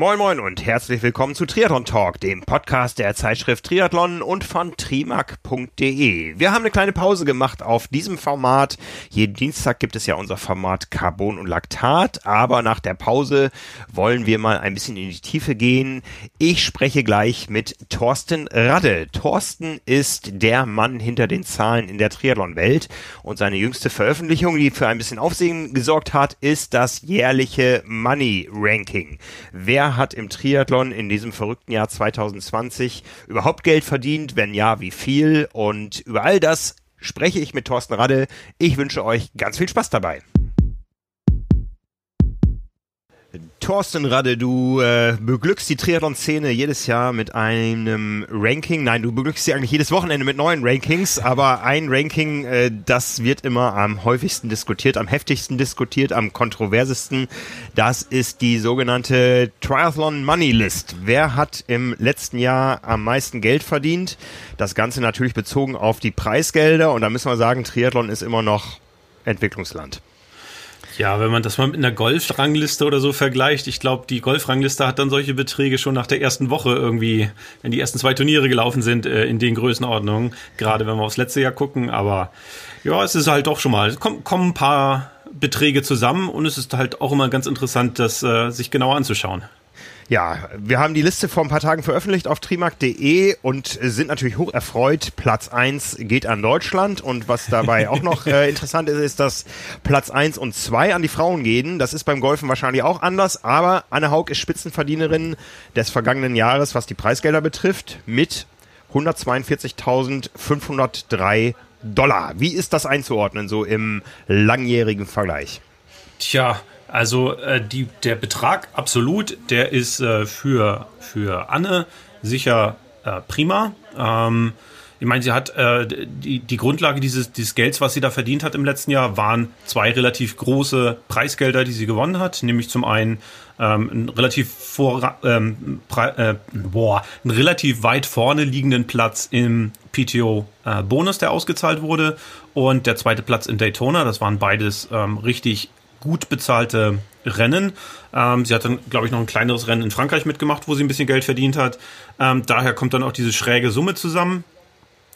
Moin Moin und herzlich willkommen zu Triathlon Talk, dem Podcast der Zeitschrift Triathlon und von trimark.de. Wir haben eine kleine Pause gemacht auf diesem Format. Jeden Dienstag gibt es ja unser Format Carbon und Laktat, aber nach der Pause wollen wir mal ein bisschen in die Tiefe gehen. Ich spreche gleich mit Thorsten Radde. Thorsten ist der Mann hinter den Zahlen in der Triathlon-Welt und seine jüngste Veröffentlichung, die für ein bisschen Aufsehen gesorgt hat, ist das jährliche Money Ranking wer hat im Triathlon in diesem verrückten Jahr 2020 überhaupt Geld verdient? Wenn ja, wie viel? Und über all das spreche ich mit Thorsten Radde. Ich wünsche euch ganz viel Spaß dabei. Thorsten Radde, du äh, beglückst die Triathlon-Szene jedes Jahr mit einem Ranking. Nein, du beglückst sie eigentlich jedes Wochenende mit neuen Rankings, aber ein Ranking, äh, das wird immer am häufigsten diskutiert, am heftigsten diskutiert, am kontroversesten. Das ist die sogenannte Triathlon Money List. Wer hat im letzten Jahr am meisten Geld verdient? Das Ganze natürlich bezogen auf die Preisgelder und da müssen wir sagen, Triathlon ist immer noch Entwicklungsland. Ja, wenn man das mal mit einer Golfrangliste oder so vergleicht, ich glaube, die Golfrangliste hat dann solche Beträge schon nach der ersten Woche irgendwie, wenn die ersten zwei Turniere gelaufen sind, äh, in den Größenordnungen, gerade wenn wir aufs letzte Jahr gucken. Aber ja, es ist halt doch schon mal, es kommen, kommen ein paar Beträge zusammen und es ist halt auch immer ganz interessant, das äh, sich genauer anzuschauen. Ja, wir haben die Liste vor ein paar Tagen veröffentlicht auf trimark.de und sind natürlich hoch erfreut. Platz eins geht an Deutschland und was dabei auch noch äh, interessant ist, ist, dass Platz eins und zwei an die Frauen gehen. Das ist beim Golfen wahrscheinlich auch anders, aber Anne Haug ist Spitzenverdienerin des vergangenen Jahres, was die Preisgelder betrifft, mit 142.503 Dollar. Wie ist das einzuordnen, so im langjährigen Vergleich? Tja, also äh, die, der Betrag absolut, der ist äh, für, für Anne sicher äh, prima. Ähm, ich meine, sie hat äh, die, die Grundlage dieses, dieses Gelds, was sie da verdient hat im letzten Jahr, waren zwei relativ große Preisgelder, die sie gewonnen hat. Nämlich zum einen ähm, einen relativ vor, ähm, äh, boah, einen relativ weit vorne liegenden Platz im PTO äh, Bonus, der ausgezahlt wurde, und der zweite Platz in Daytona. Das waren beides ähm, richtig gut bezahlte Rennen. Ähm, sie hat dann, glaube ich, noch ein kleineres Rennen in Frankreich mitgemacht, wo sie ein bisschen Geld verdient hat. Ähm, daher kommt dann auch diese schräge Summe zusammen,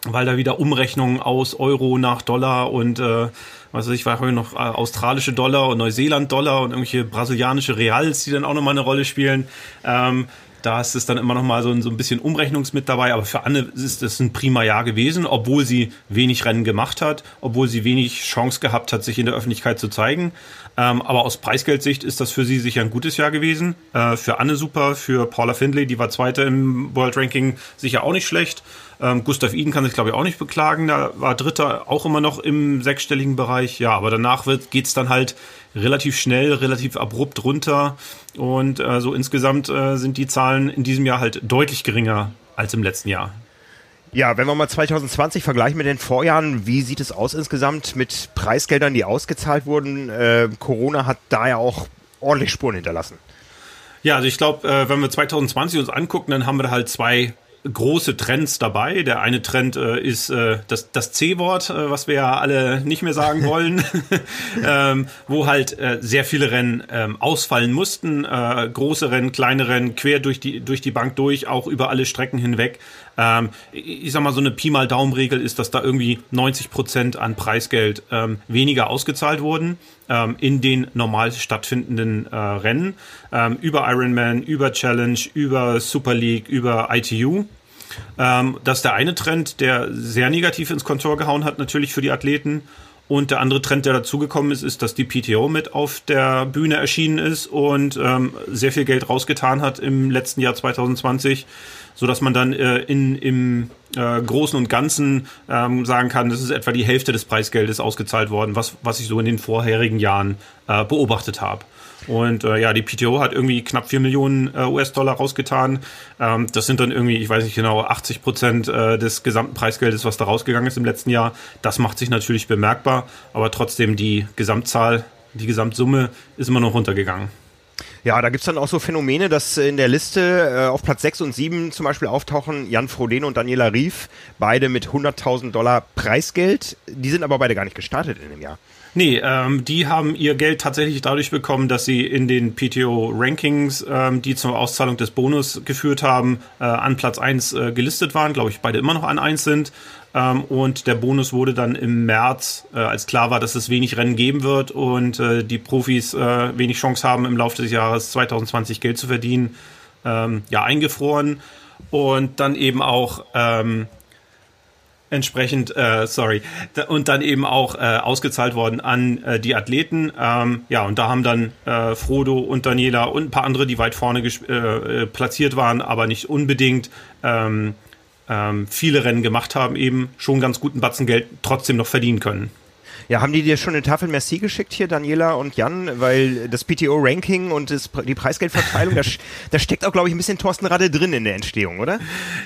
weil da wieder Umrechnungen aus Euro nach Dollar und äh, was weiß ich, war heute noch äh, australische Dollar und Neuseeland-Dollar und irgendwelche brasilianische Reals, die dann auch nochmal eine Rolle spielen. Ähm, da ist es dann immer noch mal so ein, so ein bisschen Umrechnungs mit dabei. Aber für Anne ist es ein prima Jahr gewesen, obwohl sie wenig Rennen gemacht hat, obwohl sie wenig Chance gehabt hat, sich in der Öffentlichkeit zu zeigen. Ähm, aber aus Preisgeldsicht ist das für sie sicher ein gutes Jahr gewesen. Äh, für Anne super, für Paula Findlay, die war Zweite im World Ranking, sicher auch nicht schlecht. Ähm, Gustav Iden kann sich, glaube ich, auch nicht beklagen. Da war Dritter auch immer noch im sechsstelligen Bereich. Ja, aber danach geht es dann halt relativ schnell, relativ abrupt runter. Und äh, so insgesamt äh, sind die Zahlen in diesem Jahr halt deutlich geringer als im letzten Jahr. Ja, wenn wir mal 2020 vergleichen mit den Vorjahren, wie sieht es aus insgesamt mit Preisgeldern, die ausgezahlt wurden? Äh, Corona hat da ja auch ordentlich Spuren hinterlassen. Ja, also ich glaube, äh, wenn wir 2020 uns angucken, dann haben wir halt zwei große Trends dabei. Der eine Trend äh, ist äh, das, das C-Wort, äh, was wir ja alle nicht mehr sagen wollen, ähm, wo halt äh, sehr viele Rennen ähm, ausfallen mussten. Äh, große Rennen, kleine Rennen, quer durch die, durch die Bank durch, auch über alle Strecken hinweg. Ähm, ich sag mal, so eine Pi mal Daumenregel ist, dass da irgendwie 90 Prozent an Preisgeld ähm, weniger ausgezahlt wurden ähm, in den normal stattfindenden äh, Rennen. Ähm, über Ironman, über Challenge, über Super League, über ITU. Ähm, das ist der eine Trend, der sehr negativ ins Kontor gehauen hat, natürlich für die Athleten. Und der andere Trend, der dazugekommen ist, ist, dass die PTO mit auf der Bühne erschienen ist und ähm, sehr viel Geld rausgetan hat im letzten Jahr 2020 so dass man dann äh, in, im äh, Großen und Ganzen ähm, sagen kann, das ist etwa die Hälfte des Preisgeldes ausgezahlt worden, was, was ich so in den vorherigen Jahren äh, beobachtet habe. Und äh, ja, die PTO hat irgendwie knapp 4 Millionen äh, US-Dollar rausgetan. Ähm, das sind dann irgendwie, ich weiß nicht genau, 80 Prozent äh, des gesamten Preisgeldes, was da rausgegangen ist im letzten Jahr. Das macht sich natürlich bemerkbar, aber trotzdem die Gesamtzahl, die Gesamtsumme ist immer noch runtergegangen. Ja, da gibt's dann auch so Phänomene, dass in der Liste äh, auf Platz 6 und 7 zum Beispiel auftauchen Jan Frodeno und Daniela Rief, beide mit 100.000 Dollar Preisgeld. Die sind aber beide gar nicht gestartet in dem Jahr. Nee, ähm, die haben ihr Geld tatsächlich dadurch bekommen, dass sie in den PTO-Rankings, ähm, die zur Auszahlung des Bonus geführt haben, äh, an Platz 1 äh, gelistet waren, glaube ich, beide immer noch an 1 sind. Ähm, und der Bonus wurde dann im März, äh, als klar war, dass es wenig Rennen geben wird und äh, die Profis äh, wenig Chance haben, im Laufe des Jahres 2020 Geld zu verdienen, ähm, ja, eingefroren. Und dann eben auch ähm, entsprechend, äh, sorry, und dann eben auch äh, ausgezahlt worden an äh, die Athleten. Ähm, ja, und da haben dann äh, Frodo und Daniela und ein paar andere, die weit vorne äh, äh, platziert waren, aber nicht unbedingt ähm, ähm, viele Rennen gemacht haben, eben schon ganz guten Batzen Geld trotzdem noch verdienen können. Ja, haben die dir schon eine Tafel Merci geschickt hier, Daniela und Jan? Weil das PTO-Ranking und das, die Preisgeldverteilung, da, da steckt auch, glaube ich, ein bisschen Thorsten Radde drin in der Entstehung, oder?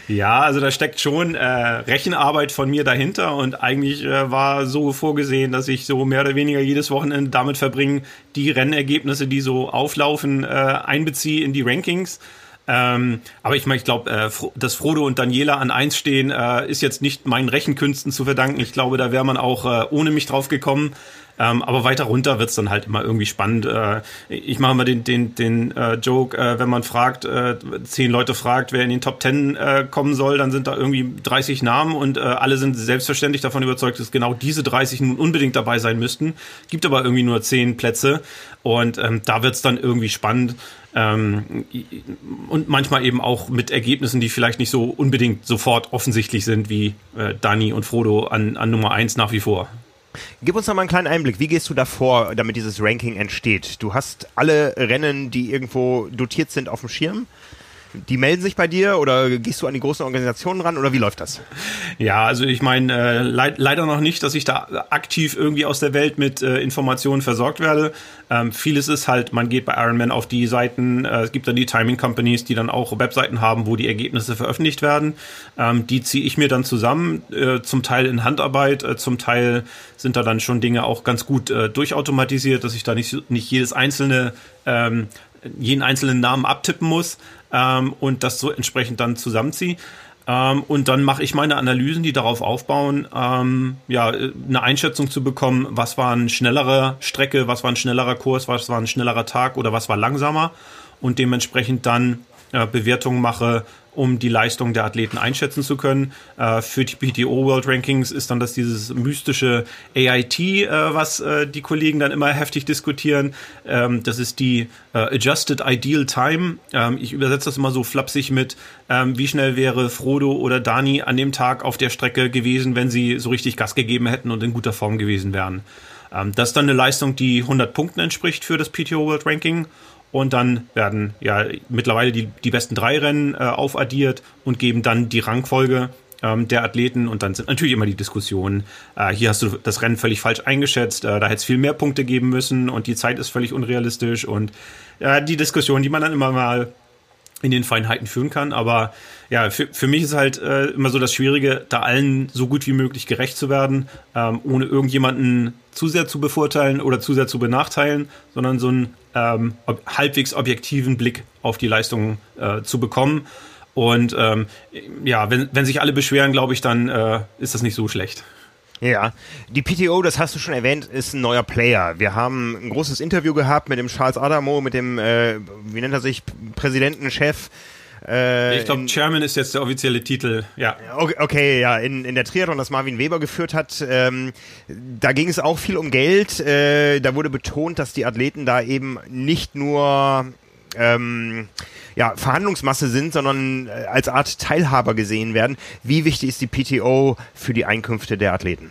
Ja, also da steckt schon äh, Rechenarbeit von mir dahinter und eigentlich äh, war so vorgesehen, dass ich so mehr oder weniger jedes Wochenende damit verbringe, die Rennergebnisse, die so auflaufen, äh, einbeziehe in die Rankings. Ähm, aber ich meine, ich glaube, äh, dass Frodo und Daniela an eins stehen, äh, ist jetzt nicht meinen Rechenkünsten zu verdanken. Ich glaube, da wäre man auch äh, ohne mich drauf gekommen. Ähm, aber weiter runter wird's dann halt immer irgendwie spannend. Äh, ich mache mal den, den, den äh, Joke, äh, wenn man fragt, äh, zehn Leute fragt, wer in den Top Ten äh, kommen soll, dann sind da irgendwie 30 Namen und äh, alle sind selbstverständlich davon überzeugt, dass genau diese 30 nun unbedingt dabei sein müssten. Gibt aber irgendwie nur zehn Plätze und ähm, da wird's dann irgendwie spannend. Ähm, und manchmal eben auch mit Ergebnissen, die vielleicht nicht so unbedingt sofort offensichtlich sind, wie äh, Dani und Frodo an, an Nummer eins nach wie vor. Gib uns noch mal einen kleinen Einblick. Wie gehst du da vor, damit dieses Ranking entsteht? Du hast alle Rennen, die irgendwo dotiert sind, auf dem Schirm die melden sich bei dir oder gehst du an die großen Organisationen ran oder wie läuft das? Ja, also ich meine äh, leid, leider noch nicht, dass ich da aktiv irgendwie aus der Welt mit äh, Informationen versorgt werde. Ähm, vieles ist halt, man geht bei Ironman auf die Seiten, äh, es gibt dann die Timing Companies, die dann auch Webseiten haben, wo die Ergebnisse veröffentlicht werden. Ähm, die ziehe ich mir dann zusammen, äh, zum Teil in Handarbeit, äh, zum Teil sind da dann schon Dinge auch ganz gut äh, durchautomatisiert, dass ich da nicht, nicht jedes einzelne ähm, jeden einzelnen Namen abtippen muss ähm, und das so entsprechend dann zusammenziehe. Ähm, und dann mache ich meine Analysen, die darauf aufbauen, ähm, ja, eine Einschätzung zu bekommen, was war eine schnellere Strecke, was war ein schnellerer Kurs, was war ein schnellerer Tag oder was war langsamer und dementsprechend dann äh, Bewertungen mache, um die Leistung der Athleten einschätzen zu können. Äh, für die PTO World Rankings ist dann das dieses mystische AIT, äh, was äh, die Kollegen dann immer heftig diskutieren. Ähm, das ist die Adjusted Ideal Time. Ähm, ich übersetze das immer so flapsig mit, ähm, wie schnell wäre Frodo oder Dani an dem Tag auf der Strecke gewesen, wenn sie so richtig Gas gegeben hätten und in guter Form gewesen wären. Das ist dann eine Leistung, die 100 Punkten entspricht für das PTO World Ranking und dann werden ja mittlerweile die, die besten drei Rennen äh, aufaddiert und geben dann die Rangfolge ähm, der Athleten. Und dann sind natürlich immer die Diskussionen, äh, hier hast du das Rennen völlig falsch eingeschätzt, äh, da hätte es viel mehr Punkte geben müssen und die Zeit ist völlig unrealistisch. Und äh, die Diskussion, die man dann immer mal in den Feinheiten führen kann. Aber ja, für, für mich ist halt äh, immer so das Schwierige, da allen so gut wie möglich gerecht zu werden, ähm, ohne irgendjemanden zu sehr zu bevorteilen oder zu sehr zu benachteilen, sondern so einen ähm, ob, halbwegs objektiven Blick auf die Leistung äh, zu bekommen. Und ähm, ja, wenn, wenn sich alle beschweren, glaube ich, dann äh, ist das nicht so schlecht. Ja, die PTO, das hast du schon erwähnt, ist ein neuer Player. Wir haben ein großes Interview gehabt mit dem Charles Adamo, mit dem, äh, wie nennt er sich, Präsidenten, Chef. Äh, ich glaube, Chairman ist jetzt der offizielle Titel, ja. Okay, okay ja, in, in der Triathlon, das Marvin Weber geführt hat, ähm, da ging es auch viel um Geld. Äh, da wurde betont, dass die Athleten da eben nicht nur ähm, ja, Verhandlungsmasse sind, sondern äh, als Art Teilhaber gesehen werden. Wie wichtig ist die PTO für die Einkünfte der Athleten?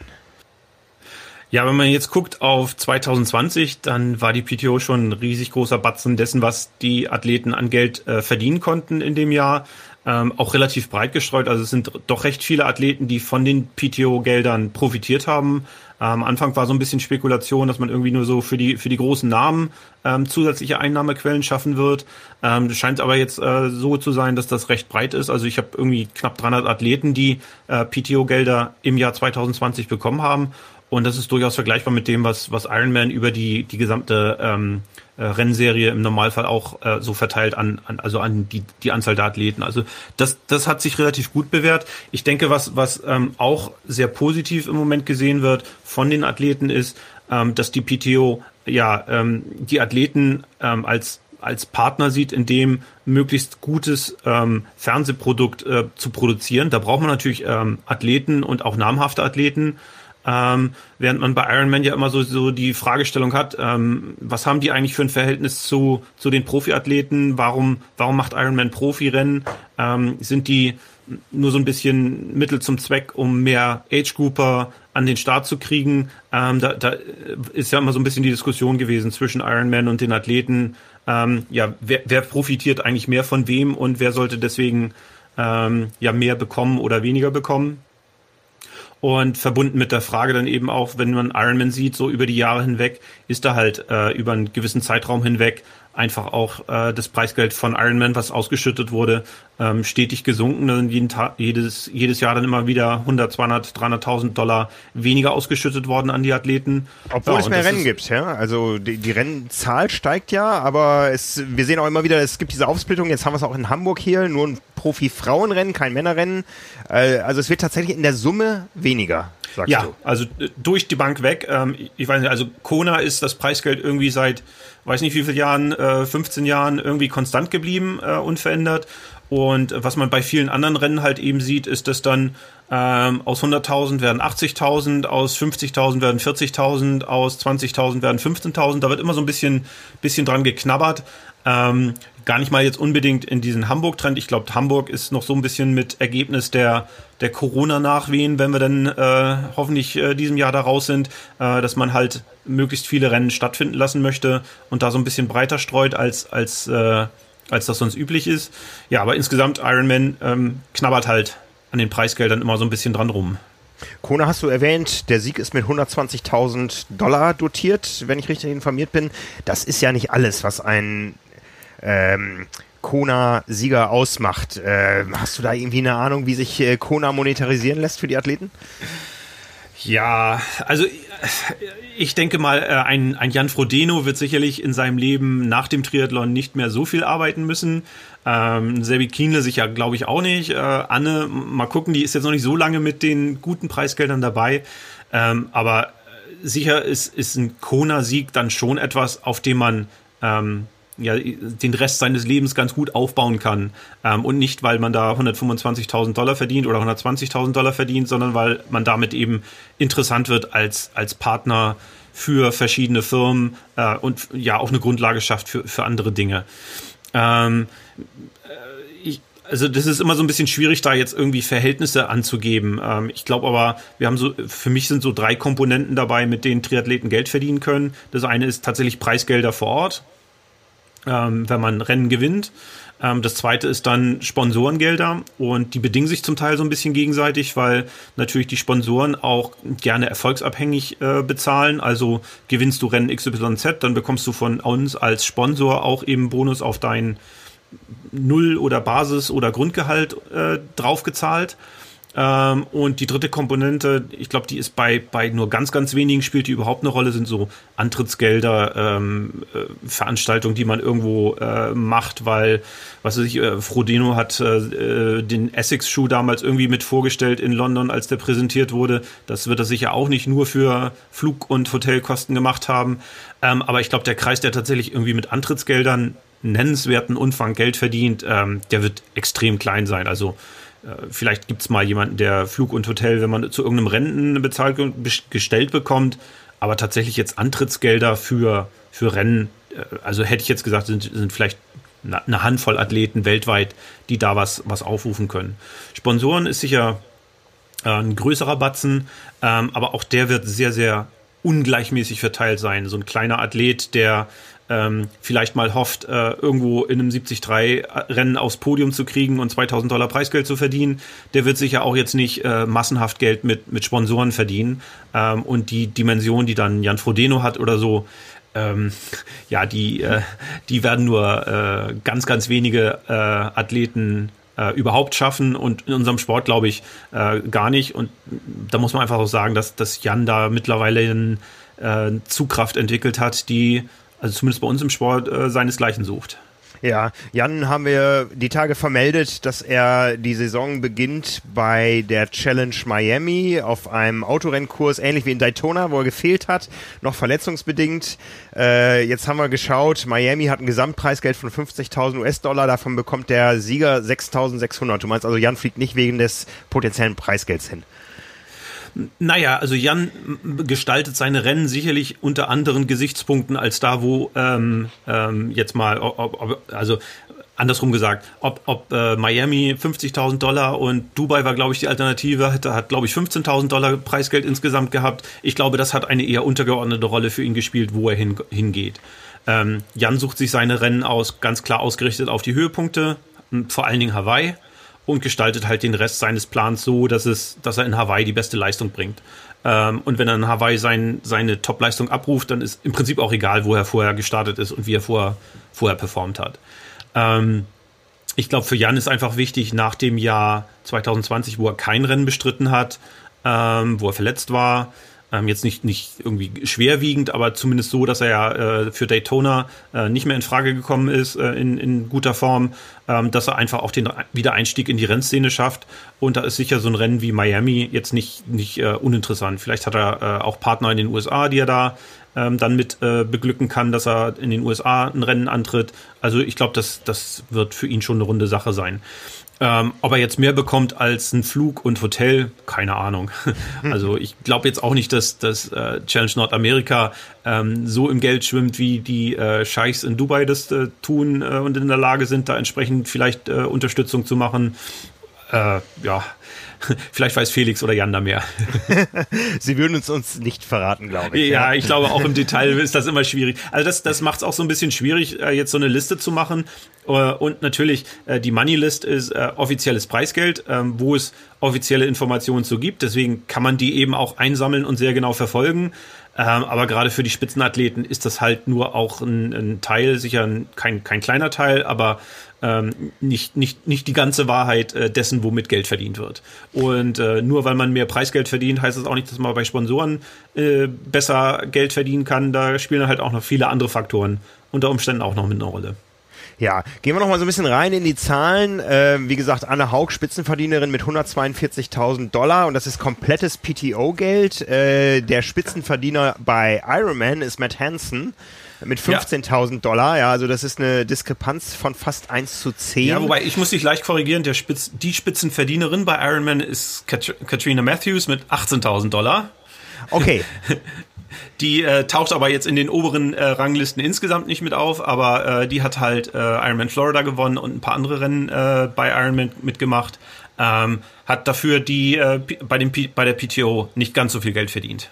Ja, wenn man jetzt guckt auf 2020, dann war die PTO schon ein riesig großer Batzen dessen, was die Athleten an Geld äh, verdienen konnten in dem Jahr. Ähm, auch relativ breit gestreut. Also es sind doch recht viele Athleten, die von den PTO-Geldern profitiert haben. Am Anfang war so ein bisschen Spekulation, dass man irgendwie nur so für die, für die großen Namen ähm, zusätzliche Einnahmequellen schaffen wird. Ähm, scheint aber jetzt äh, so zu sein, dass das recht breit ist. Also ich habe irgendwie knapp 300 Athleten, die äh, PTO-Gelder im Jahr 2020 bekommen haben. Und das ist durchaus vergleichbar mit dem, was, was Ironman über die, die gesamte ähm, äh, Rennserie im Normalfall auch äh, so verteilt an, an also an die, die Anzahl der Athleten. Also das, das hat sich relativ gut bewährt. Ich denke, was, was ähm, auch sehr positiv im Moment gesehen wird von den Athleten ist, ähm, dass die PTO ja ähm, die Athleten ähm, als als Partner sieht, in dem möglichst gutes ähm, Fernsehprodukt äh, zu produzieren. Da braucht man natürlich ähm, Athleten und auch namhafte Athleten. Ähm, während man bei Ironman ja immer so, so die Fragestellung hat, ähm, was haben die eigentlich für ein Verhältnis zu, zu den Profiathleten? Warum, warum macht Ironman Profirennen? Ähm, sind die nur so ein bisschen Mittel zum Zweck, um mehr Age-Grouper an den Start zu kriegen? Ähm, da, da ist ja immer so ein bisschen die Diskussion gewesen zwischen Ironman und den Athleten. Ähm, ja, wer, wer profitiert eigentlich mehr von wem und wer sollte deswegen ähm, ja mehr bekommen oder weniger bekommen? Und verbunden mit der Frage dann eben auch, wenn man Ironman sieht, so über die Jahre hinweg, ist da halt äh, über einen gewissen Zeitraum hinweg einfach auch äh, das Preisgeld von Ironman, was ausgeschüttet wurde, ähm, stetig gesunken. Dann jeden Tag, jedes, jedes Jahr dann immer wieder 100, 200, 300.000 Dollar weniger ausgeschüttet worden an die Athleten. Obwohl ja, es mehr Rennen gibt, ja. Also die, die Rennzahl steigt ja, aber es, wir sehen auch immer wieder, es gibt diese Aufsplittung. Jetzt haben wir es auch in Hamburg hier, nur ein Profi-Frauenrennen, kein Männerrennen. Äh, also es wird tatsächlich in der Summe weniger. Ja, du. also äh, durch die Bank weg. Ähm, ich weiß nicht, also Kona ist das Preisgeld irgendwie seit weiß nicht wie viele Jahren, äh, 15 Jahren irgendwie konstant geblieben, äh, unverändert. Und was man bei vielen anderen Rennen halt eben sieht, ist, dass dann ähm, aus 100.000 werden 80.000, aus 50.000 werden 40.000, aus 20.000 werden 15.000. Da wird immer so ein bisschen, bisschen dran geknabbert. Ähm, gar nicht mal jetzt unbedingt in diesen Hamburg-Trend. Ich glaube, Hamburg ist noch so ein bisschen mit Ergebnis der, der Corona-Nachwehen, wenn wir dann äh, hoffentlich äh, diesem Jahr da raus sind, äh, dass man halt möglichst viele Rennen stattfinden lassen möchte und da so ein bisschen breiter streut, als, als, äh, als das sonst üblich ist. Ja, aber insgesamt Ironman ähm, knabbert halt an den Preisgeldern immer so ein bisschen dran rum. Kona hast du erwähnt, der Sieg ist mit 120.000 Dollar dotiert, wenn ich richtig informiert bin. Das ist ja nicht alles, was ein ähm, Kona-Sieger ausmacht. Äh, hast du da irgendwie eine Ahnung, wie sich äh, Kona monetarisieren lässt für die Athleten? Ja, also ich denke mal, äh, ein, ein Jan Frodeno wird sicherlich in seinem Leben nach dem Triathlon nicht mehr so viel arbeiten müssen. Ähm, Sebi Kienle sicher, glaube ich, auch nicht. Äh, Anne, mal gucken, die ist jetzt noch nicht so lange mit den guten Preisgeldern dabei. Ähm, aber sicher ist, ist ein Kona-Sieg dann schon etwas, auf dem man ähm, ja, den Rest seines Lebens ganz gut aufbauen kann. Ähm, und nicht, weil man da 125.000 Dollar verdient oder 120.000 Dollar verdient, sondern weil man damit eben interessant wird als, als Partner für verschiedene Firmen äh, und ja auch eine Grundlage schafft für, für andere Dinge. Ähm, äh, ich, also das ist immer so ein bisschen schwierig, da jetzt irgendwie Verhältnisse anzugeben. Ähm, ich glaube aber, wir haben so, für mich sind so drei Komponenten dabei, mit denen Triathleten Geld verdienen können. Das eine ist tatsächlich Preisgelder vor Ort ähm, wenn man Rennen gewinnt. Ähm, das zweite ist dann Sponsorengelder und die bedingen sich zum Teil so ein bisschen gegenseitig, weil natürlich die Sponsoren auch gerne erfolgsabhängig äh, bezahlen. Also gewinnst du Rennen XYZ, dann bekommst du von uns als Sponsor auch eben Bonus auf dein Null- oder Basis- oder Grundgehalt äh, draufgezahlt. Ähm, und die dritte Komponente, ich glaube, die ist bei, bei nur ganz, ganz wenigen spielt die überhaupt eine Rolle, sind so Antrittsgelder, ähm, äh, Veranstaltungen, die man irgendwo äh, macht, weil, was weiß ich, äh, Frodeno hat äh, den Essex-Schuh damals irgendwie mit vorgestellt in London, als der präsentiert wurde. Das wird er sicher auch nicht nur für Flug- und Hotelkosten gemacht haben. Ähm, aber ich glaube, der Kreis, der tatsächlich irgendwie mit Antrittsgeldern nennenswerten Umfang Geld verdient, ähm, der wird extrem klein sein. Also äh, vielleicht gibt es mal jemanden, der Flug und Hotel, wenn man zu irgendeinem Rennen Bezahlung gestellt bekommt, aber tatsächlich jetzt Antrittsgelder für, für Rennen, äh, also hätte ich jetzt gesagt, sind, sind vielleicht eine Handvoll Athleten weltweit, die da was, was aufrufen können. Sponsoren ist sicher äh, ein größerer Batzen, ähm, aber auch der wird sehr, sehr ungleichmäßig verteilt sein. So ein kleiner Athlet, der ähm, vielleicht mal hofft, äh, irgendwo in einem 73-Rennen aufs Podium zu kriegen und 2000 Dollar Preisgeld zu verdienen, der wird sicher auch jetzt nicht äh, massenhaft Geld mit, mit Sponsoren verdienen. Ähm, und die Dimension, die dann Jan Frodeno hat oder so, ähm, ja, die, äh, die werden nur äh, ganz, ganz wenige äh, Athleten äh, überhaupt schaffen und in unserem Sport glaube ich gar nicht. Und da muss man einfach auch sagen, dass, dass Jan da mittlerweile eine Zugkraft entwickelt hat, die also zumindest bei uns im Sport, äh, seinesgleichen sucht. Ja, Jan haben wir die Tage vermeldet, dass er die Saison beginnt bei der Challenge Miami auf einem Autorennkurs, ähnlich wie in Daytona, wo er gefehlt hat, noch verletzungsbedingt. Äh, jetzt haben wir geschaut, Miami hat ein Gesamtpreisgeld von 50.000 US-Dollar, davon bekommt der Sieger 6.600. Du meinst also, Jan fliegt nicht wegen des potenziellen Preisgelds hin? Naja, also Jan gestaltet seine Rennen sicherlich unter anderen Gesichtspunkten als da, wo ähm, ähm, jetzt mal, ob, ob, also andersrum gesagt, ob, ob äh, Miami 50.000 Dollar und Dubai war, glaube ich, die Alternative, hat, hat glaube ich, 15.000 Dollar Preisgeld insgesamt gehabt. Ich glaube, das hat eine eher untergeordnete Rolle für ihn gespielt, wo er hin, hingeht. Ähm, Jan sucht sich seine Rennen aus, ganz klar ausgerichtet auf die Höhepunkte, vor allen Dingen Hawaii und gestaltet halt den Rest seines Plans so, dass es, dass er in Hawaii die beste Leistung bringt. Ähm, und wenn er in Hawaii sein, seine Top-Leistung abruft, dann ist im Prinzip auch egal, wo er vorher gestartet ist und wie er vorher, vorher performt hat. Ähm, ich glaube, für Jan ist einfach wichtig, nach dem Jahr 2020, wo er kein Rennen bestritten hat, ähm, wo er verletzt war, ähm, jetzt nicht, nicht irgendwie schwerwiegend, aber zumindest so, dass er ja äh, für Daytona äh, nicht mehr in Frage gekommen ist äh, in, in guter Form, ähm, dass er einfach auch den Wiedereinstieg in die Rennszene schafft. Und da ist sicher so ein Rennen wie Miami jetzt nicht, nicht äh, uninteressant. Vielleicht hat er äh, auch Partner in den USA, die er da ähm, dann mit äh, beglücken kann, dass er in den USA ein Rennen antritt. Also ich glaube, das, das wird für ihn schon eine runde Sache sein. Ähm, ob er jetzt mehr bekommt als ein Flug und Hotel, keine Ahnung. Also ich glaube jetzt auch nicht, dass dass äh, Challenge Nordamerika ähm, so im Geld schwimmt, wie die äh, Scheichs in Dubai das äh, tun äh, und in der Lage sind, da entsprechend vielleicht äh, Unterstützung zu machen. Äh, ja, Vielleicht weiß Felix oder Jan da mehr. Sie würden uns uns nicht verraten, glaube ich. Ja, ja, ich glaube auch im Detail ist das immer schwierig. Also das, das macht es auch so ein bisschen schwierig, äh, jetzt so eine Liste zu machen. Äh, und natürlich, äh, die Money List ist offizielles Preisgeld, ähm, wo es offizielle Informationen zu gibt. Deswegen kann man die eben auch einsammeln und sehr genau verfolgen. Ähm, aber gerade für die Spitzenathleten ist das halt nur auch ein, ein Teil, sicher ein, kein, kein kleiner Teil, aber ähm, nicht, nicht, nicht die ganze Wahrheit äh, dessen, womit Geld verdient wird. Und äh, nur weil man mehr Preisgeld verdient, heißt das auch nicht, dass man bei Sponsoren äh, besser Geld verdienen kann. Da spielen halt auch noch viele andere Faktoren unter Umständen auch noch mit einer Rolle. Ja, gehen wir noch mal so ein bisschen rein in die Zahlen. Äh, wie gesagt, Anne Haug, Spitzenverdienerin mit 142.000 Dollar und das ist komplettes PTO-Geld. Äh, der Spitzenverdiener bei Ironman ist Matt Hansen mit 15.000 ja. Dollar. Ja, also das ist eine Diskrepanz von fast 1 zu 10. Ja, wobei ich muss dich leicht korrigieren. Der Spitz, die Spitzenverdienerin bei Ironman ist Kat Katrina Matthews mit 18.000 Dollar. Okay. Die äh, taucht aber jetzt in den oberen äh, Ranglisten insgesamt nicht mit auf, aber äh, die hat halt äh, Ironman Florida gewonnen und ein paar andere Rennen äh, bei Ironman mitgemacht. Ähm, hat dafür die äh, bei, dem P bei der PTO nicht ganz so viel Geld verdient.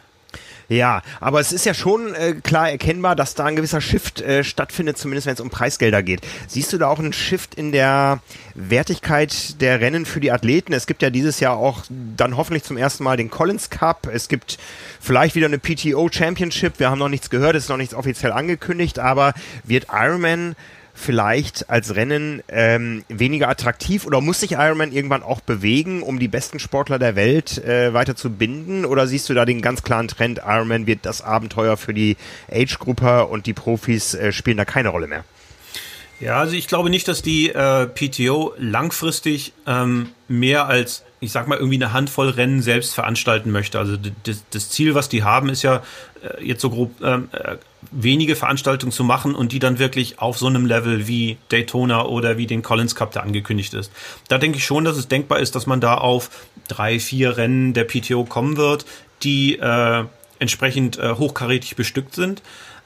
Ja, aber es ist ja schon äh, klar erkennbar, dass da ein gewisser Shift äh, stattfindet, zumindest wenn es um Preisgelder geht. Siehst du da auch einen Shift in der Wertigkeit der Rennen für die Athleten? Es gibt ja dieses Jahr auch dann hoffentlich zum ersten Mal den Collins Cup. Es gibt vielleicht wieder eine PTO Championship. Wir haben noch nichts gehört, es ist noch nichts offiziell angekündigt, aber wird Ironman vielleicht als Rennen ähm, weniger attraktiv oder muss sich Ironman irgendwann auch bewegen, um die besten Sportler der Welt äh, weiter zu binden? Oder siehst du da den ganz klaren Trend, Ironman wird das Abenteuer für die Age-Grupper und die Profis äh, spielen da keine Rolle mehr? Ja, also ich glaube nicht, dass die äh, PTO langfristig ähm, mehr als, ich sag mal, irgendwie eine Handvoll Rennen selbst veranstalten möchte. Also das, Ziel, was die haben, ist ja äh, jetzt so grob ähm, äh, wenige Veranstaltungen zu machen und die dann wirklich auf so einem Level wie Daytona oder wie den Collins Cup, der angekündigt ist. Da denke ich schon, dass es denkbar ist, dass man da auf drei, vier Rennen der PTO kommen wird, die äh, entsprechend äh, hochkarätig bestückt sind.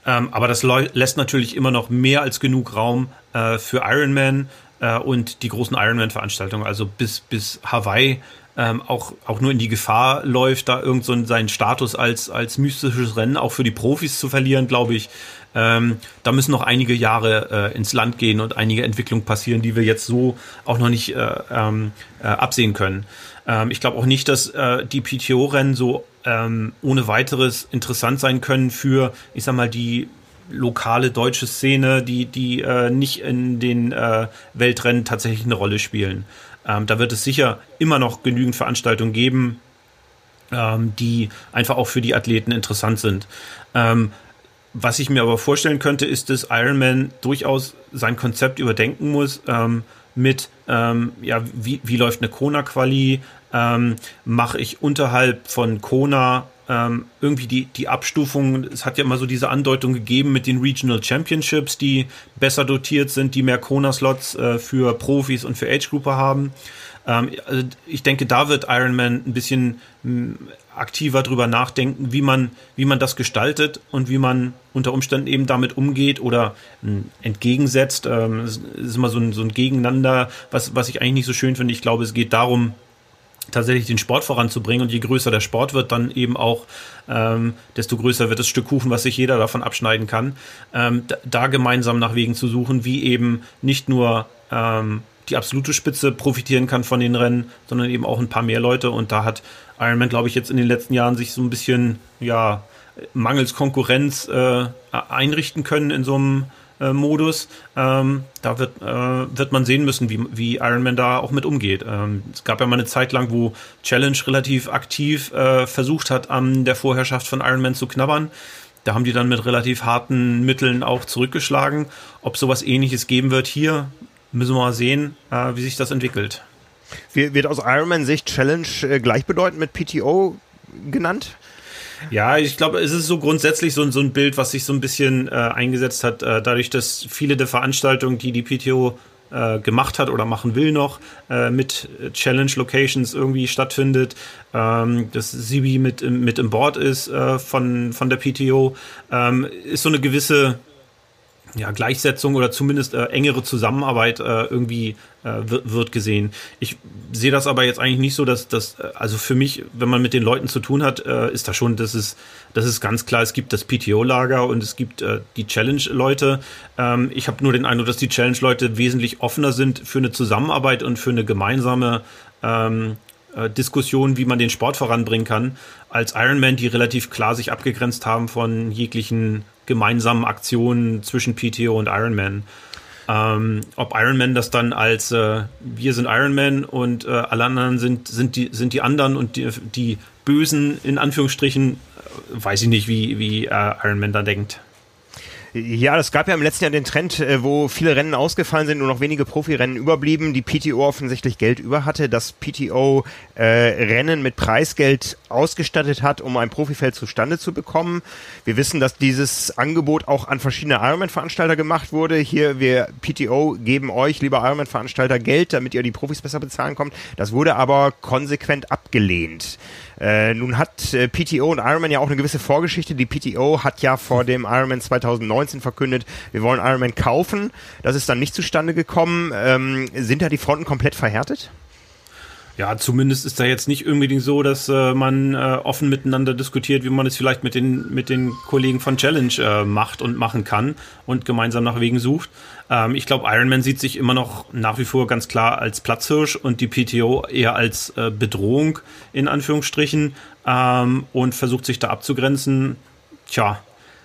Ähm, aber das lässt natürlich immer noch mehr als genug Raum äh, für Ironman äh, und die großen Ironman-Veranstaltungen. Also bis, bis Hawaii ähm, auch, auch nur in die Gefahr läuft, da irgend so seinen Status als, als mystisches Rennen auch für die Profis zu verlieren, glaube ich. Ähm, da müssen noch einige Jahre äh, ins Land gehen und einige Entwicklungen passieren, die wir jetzt so auch noch nicht äh, ähm, äh, absehen können. Ähm, ich glaube auch nicht, dass äh, die PTO-Rennen so ähm, ohne weiteres interessant sein können für, ich sag mal, die lokale deutsche Szene, die, die äh, nicht in den äh, Weltrennen tatsächlich eine Rolle spielen. Ähm, da wird es sicher immer noch genügend Veranstaltungen geben, ähm, die einfach auch für die Athleten interessant sind. Ähm, was ich mir aber vorstellen könnte, ist, dass Ironman durchaus sein Konzept überdenken muss ähm, mit, ähm, ja, wie, wie läuft eine Kona-Quali? Ähm, Mache ich unterhalb von Kona ähm, irgendwie die, die Abstufung? Es hat ja immer so diese Andeutung gegeben mit den Regional Championships, die besser dotiert sind, die mehr Kona-Slots äh, für Profis und für Age-Grupper haben. Ähm, also ich denke, da wird Ironman ein bisschen aktiver drüber nachdenken, wie man, wie man das gestaltet und wie man unter Umständen eben damit umgeht oder entgegensetzt. Ähm, es ist immer so ein, so ein Gegeneinander, was, was ich eigentlich nicht so schön finde. Ich glaube, es geht darum, tatsächlich den Sport voranzubringen und je größer der Sport wird, dann eben auch, ähm, desto größer wird das Stück Kuchen, was sich jeder davon abschneiden kann, ähm, da, gemeinsam nach Wegen zu suchen, wie eben nicht nur ähm, die absolute Spitze profitieren kann von den Rennen, sondern eben auch ein paar mehr Leute. Und da hat Ironman, glaube ich, jetzt in den letzten Jahren sich so ein bisschen, ja, mangels Konkurrenz äh, einrichten können in so einem äh, Modus. Ähm, da wird, äh, wird man sehen müssen, wie, wie Ironman da auch mit umgeht. Ähm, es gab ja mal eine Zeit lang, wo Challenge relativ aktiv äh, versucht hat, an der Vorherrschaft von Ironman zu knabbern. Da haben die dann mit relativ harten Mitteln auch zurückgeschlagen. Ob sowas ähnliches geben wird hier, müssen wir mal sehen, äh, wie sich das entwickelt. Wird aus Ironman-Sicht Challenge äh, gleichbedeutend mit PTO genannt? Ja, ich glaube, es ist so grundsätzlich so, so ein Bild, was sich so ein bisschen äh, eingesetzt hat, äh, dadurch, dass viele der Veranstaltungen, die die PTO äh, gemacht hat oder machen will noch, äh, mit Challenge Locations irgendwie stattfindet, ähm, dass Sibi mit, mit im Board ist äh, von, von der PTO, ähm, ist so eine gewisse ja, Gleichsetzung oder zumindest äh, engere Zusammenarbeit äh, irgendwie äh, wird gesehen. Ich sehe das aber jetzt eigentlich nicht so, dass das, äh, also für mich, wenn man mit den Leuten zu tun hat, äh, ist da schon, das ist, das ist ganz klar, es gibt das PTO-Lager und es gibt äh, die Challenge-Leute. Ähm, ich habe nur den Eindruck, dass die Challenge-Leute wesentlich offener sind für eine Zusammenarbeit und für eine gemeinsame ähm, äh, Diskussion, wie man den Sport voranbringen kann, als Ironman, die relativ klar sich abgegrenzt haben von jeglichen gemeinsamen Aktionen zwischen PTO und Ironman. Ähm, ob Ironman das dann als äh, wir sind Ironman und äh, alle anderen sind, sind, die, sind die anderen und die, die Bösen in Anführungsstrichen, äh, weiß ich nicht, wie, wie äh, Ironman da denkt. Ja, es gab ja im letzten Jahr den Trend, äh, wo viele Rennen ausgefallen sind, nur noch wenige Profirennen überblieben, die PTO offensichtlich Geld über hatte, dass PTO äh, Rennen mit Preisgeld ausgestattet hat, um ein Profifeld zustande zu bekommen. Wir wissen, dass dieses Angebot auch an verschiedene Ironman-Veranstalter gemacht wurde. Hier, wir PTO geben euch, lieber Ironman-Veranstalter, Geld, damit ihr die Profis besser bezahlen kommt. Das wurde aber konsequent abgelehnt. Äh, nun hat äh, PTO und Ironman ja auch eine gewisse Vorgeschichte. Die PTO hat ja vor dem Ironman 2019 verkündet, wir wollen Ironman kaufen. Das ist dann nicht zustande gekommen. Ähm, sind da die Fronten komplett verhärtet? Ja, zumindest ist da jetzt nicht unbedingt so, dass äh, man äh, offen miteinander diskutiert, wie man es vielleicht mit den, mit den Kollegen von Challenge äh, macht und machen kann und gemeinsam nach Wegen sucht. Ähm, ich glaube, Ironman sieht sich immer noch nach wie vor ganz klar als Platzhirsch und die PTO eher als äh, Bedrohung in Anführungsstrichen ähm, und versucht sich da abzugrenzen. Tja,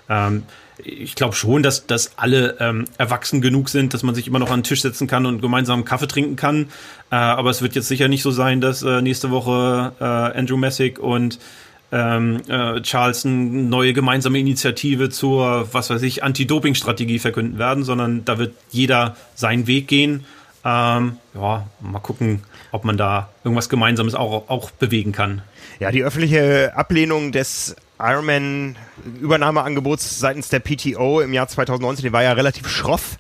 ähm, ich glaube schon, dass, dass alle ähm, erwachsen genug sind, dass man sich immer noch an den Tisch setzen kann und gemeinsam Kaffee trinken kann. Äh, aber es wird jetzt sicher nicht so sein, dass äh, nächste Woche äh, Andrew Messick und ähm, äh, Charles eine neue gemeinsame Initiative zur, was weiß ich, Anti-Doping-Strategie verkünden werden, sondern da wird jeder seinen Weg gehen. Ähm, ja, mal gucken, ob man da irgendwas Gemeinsames auch, auch bewegen kann. Ja, die öffentliche Ablehnung des Ironman Übernahmeangebots seitens der PTO im Jahr 2019, die war ja relativ schroff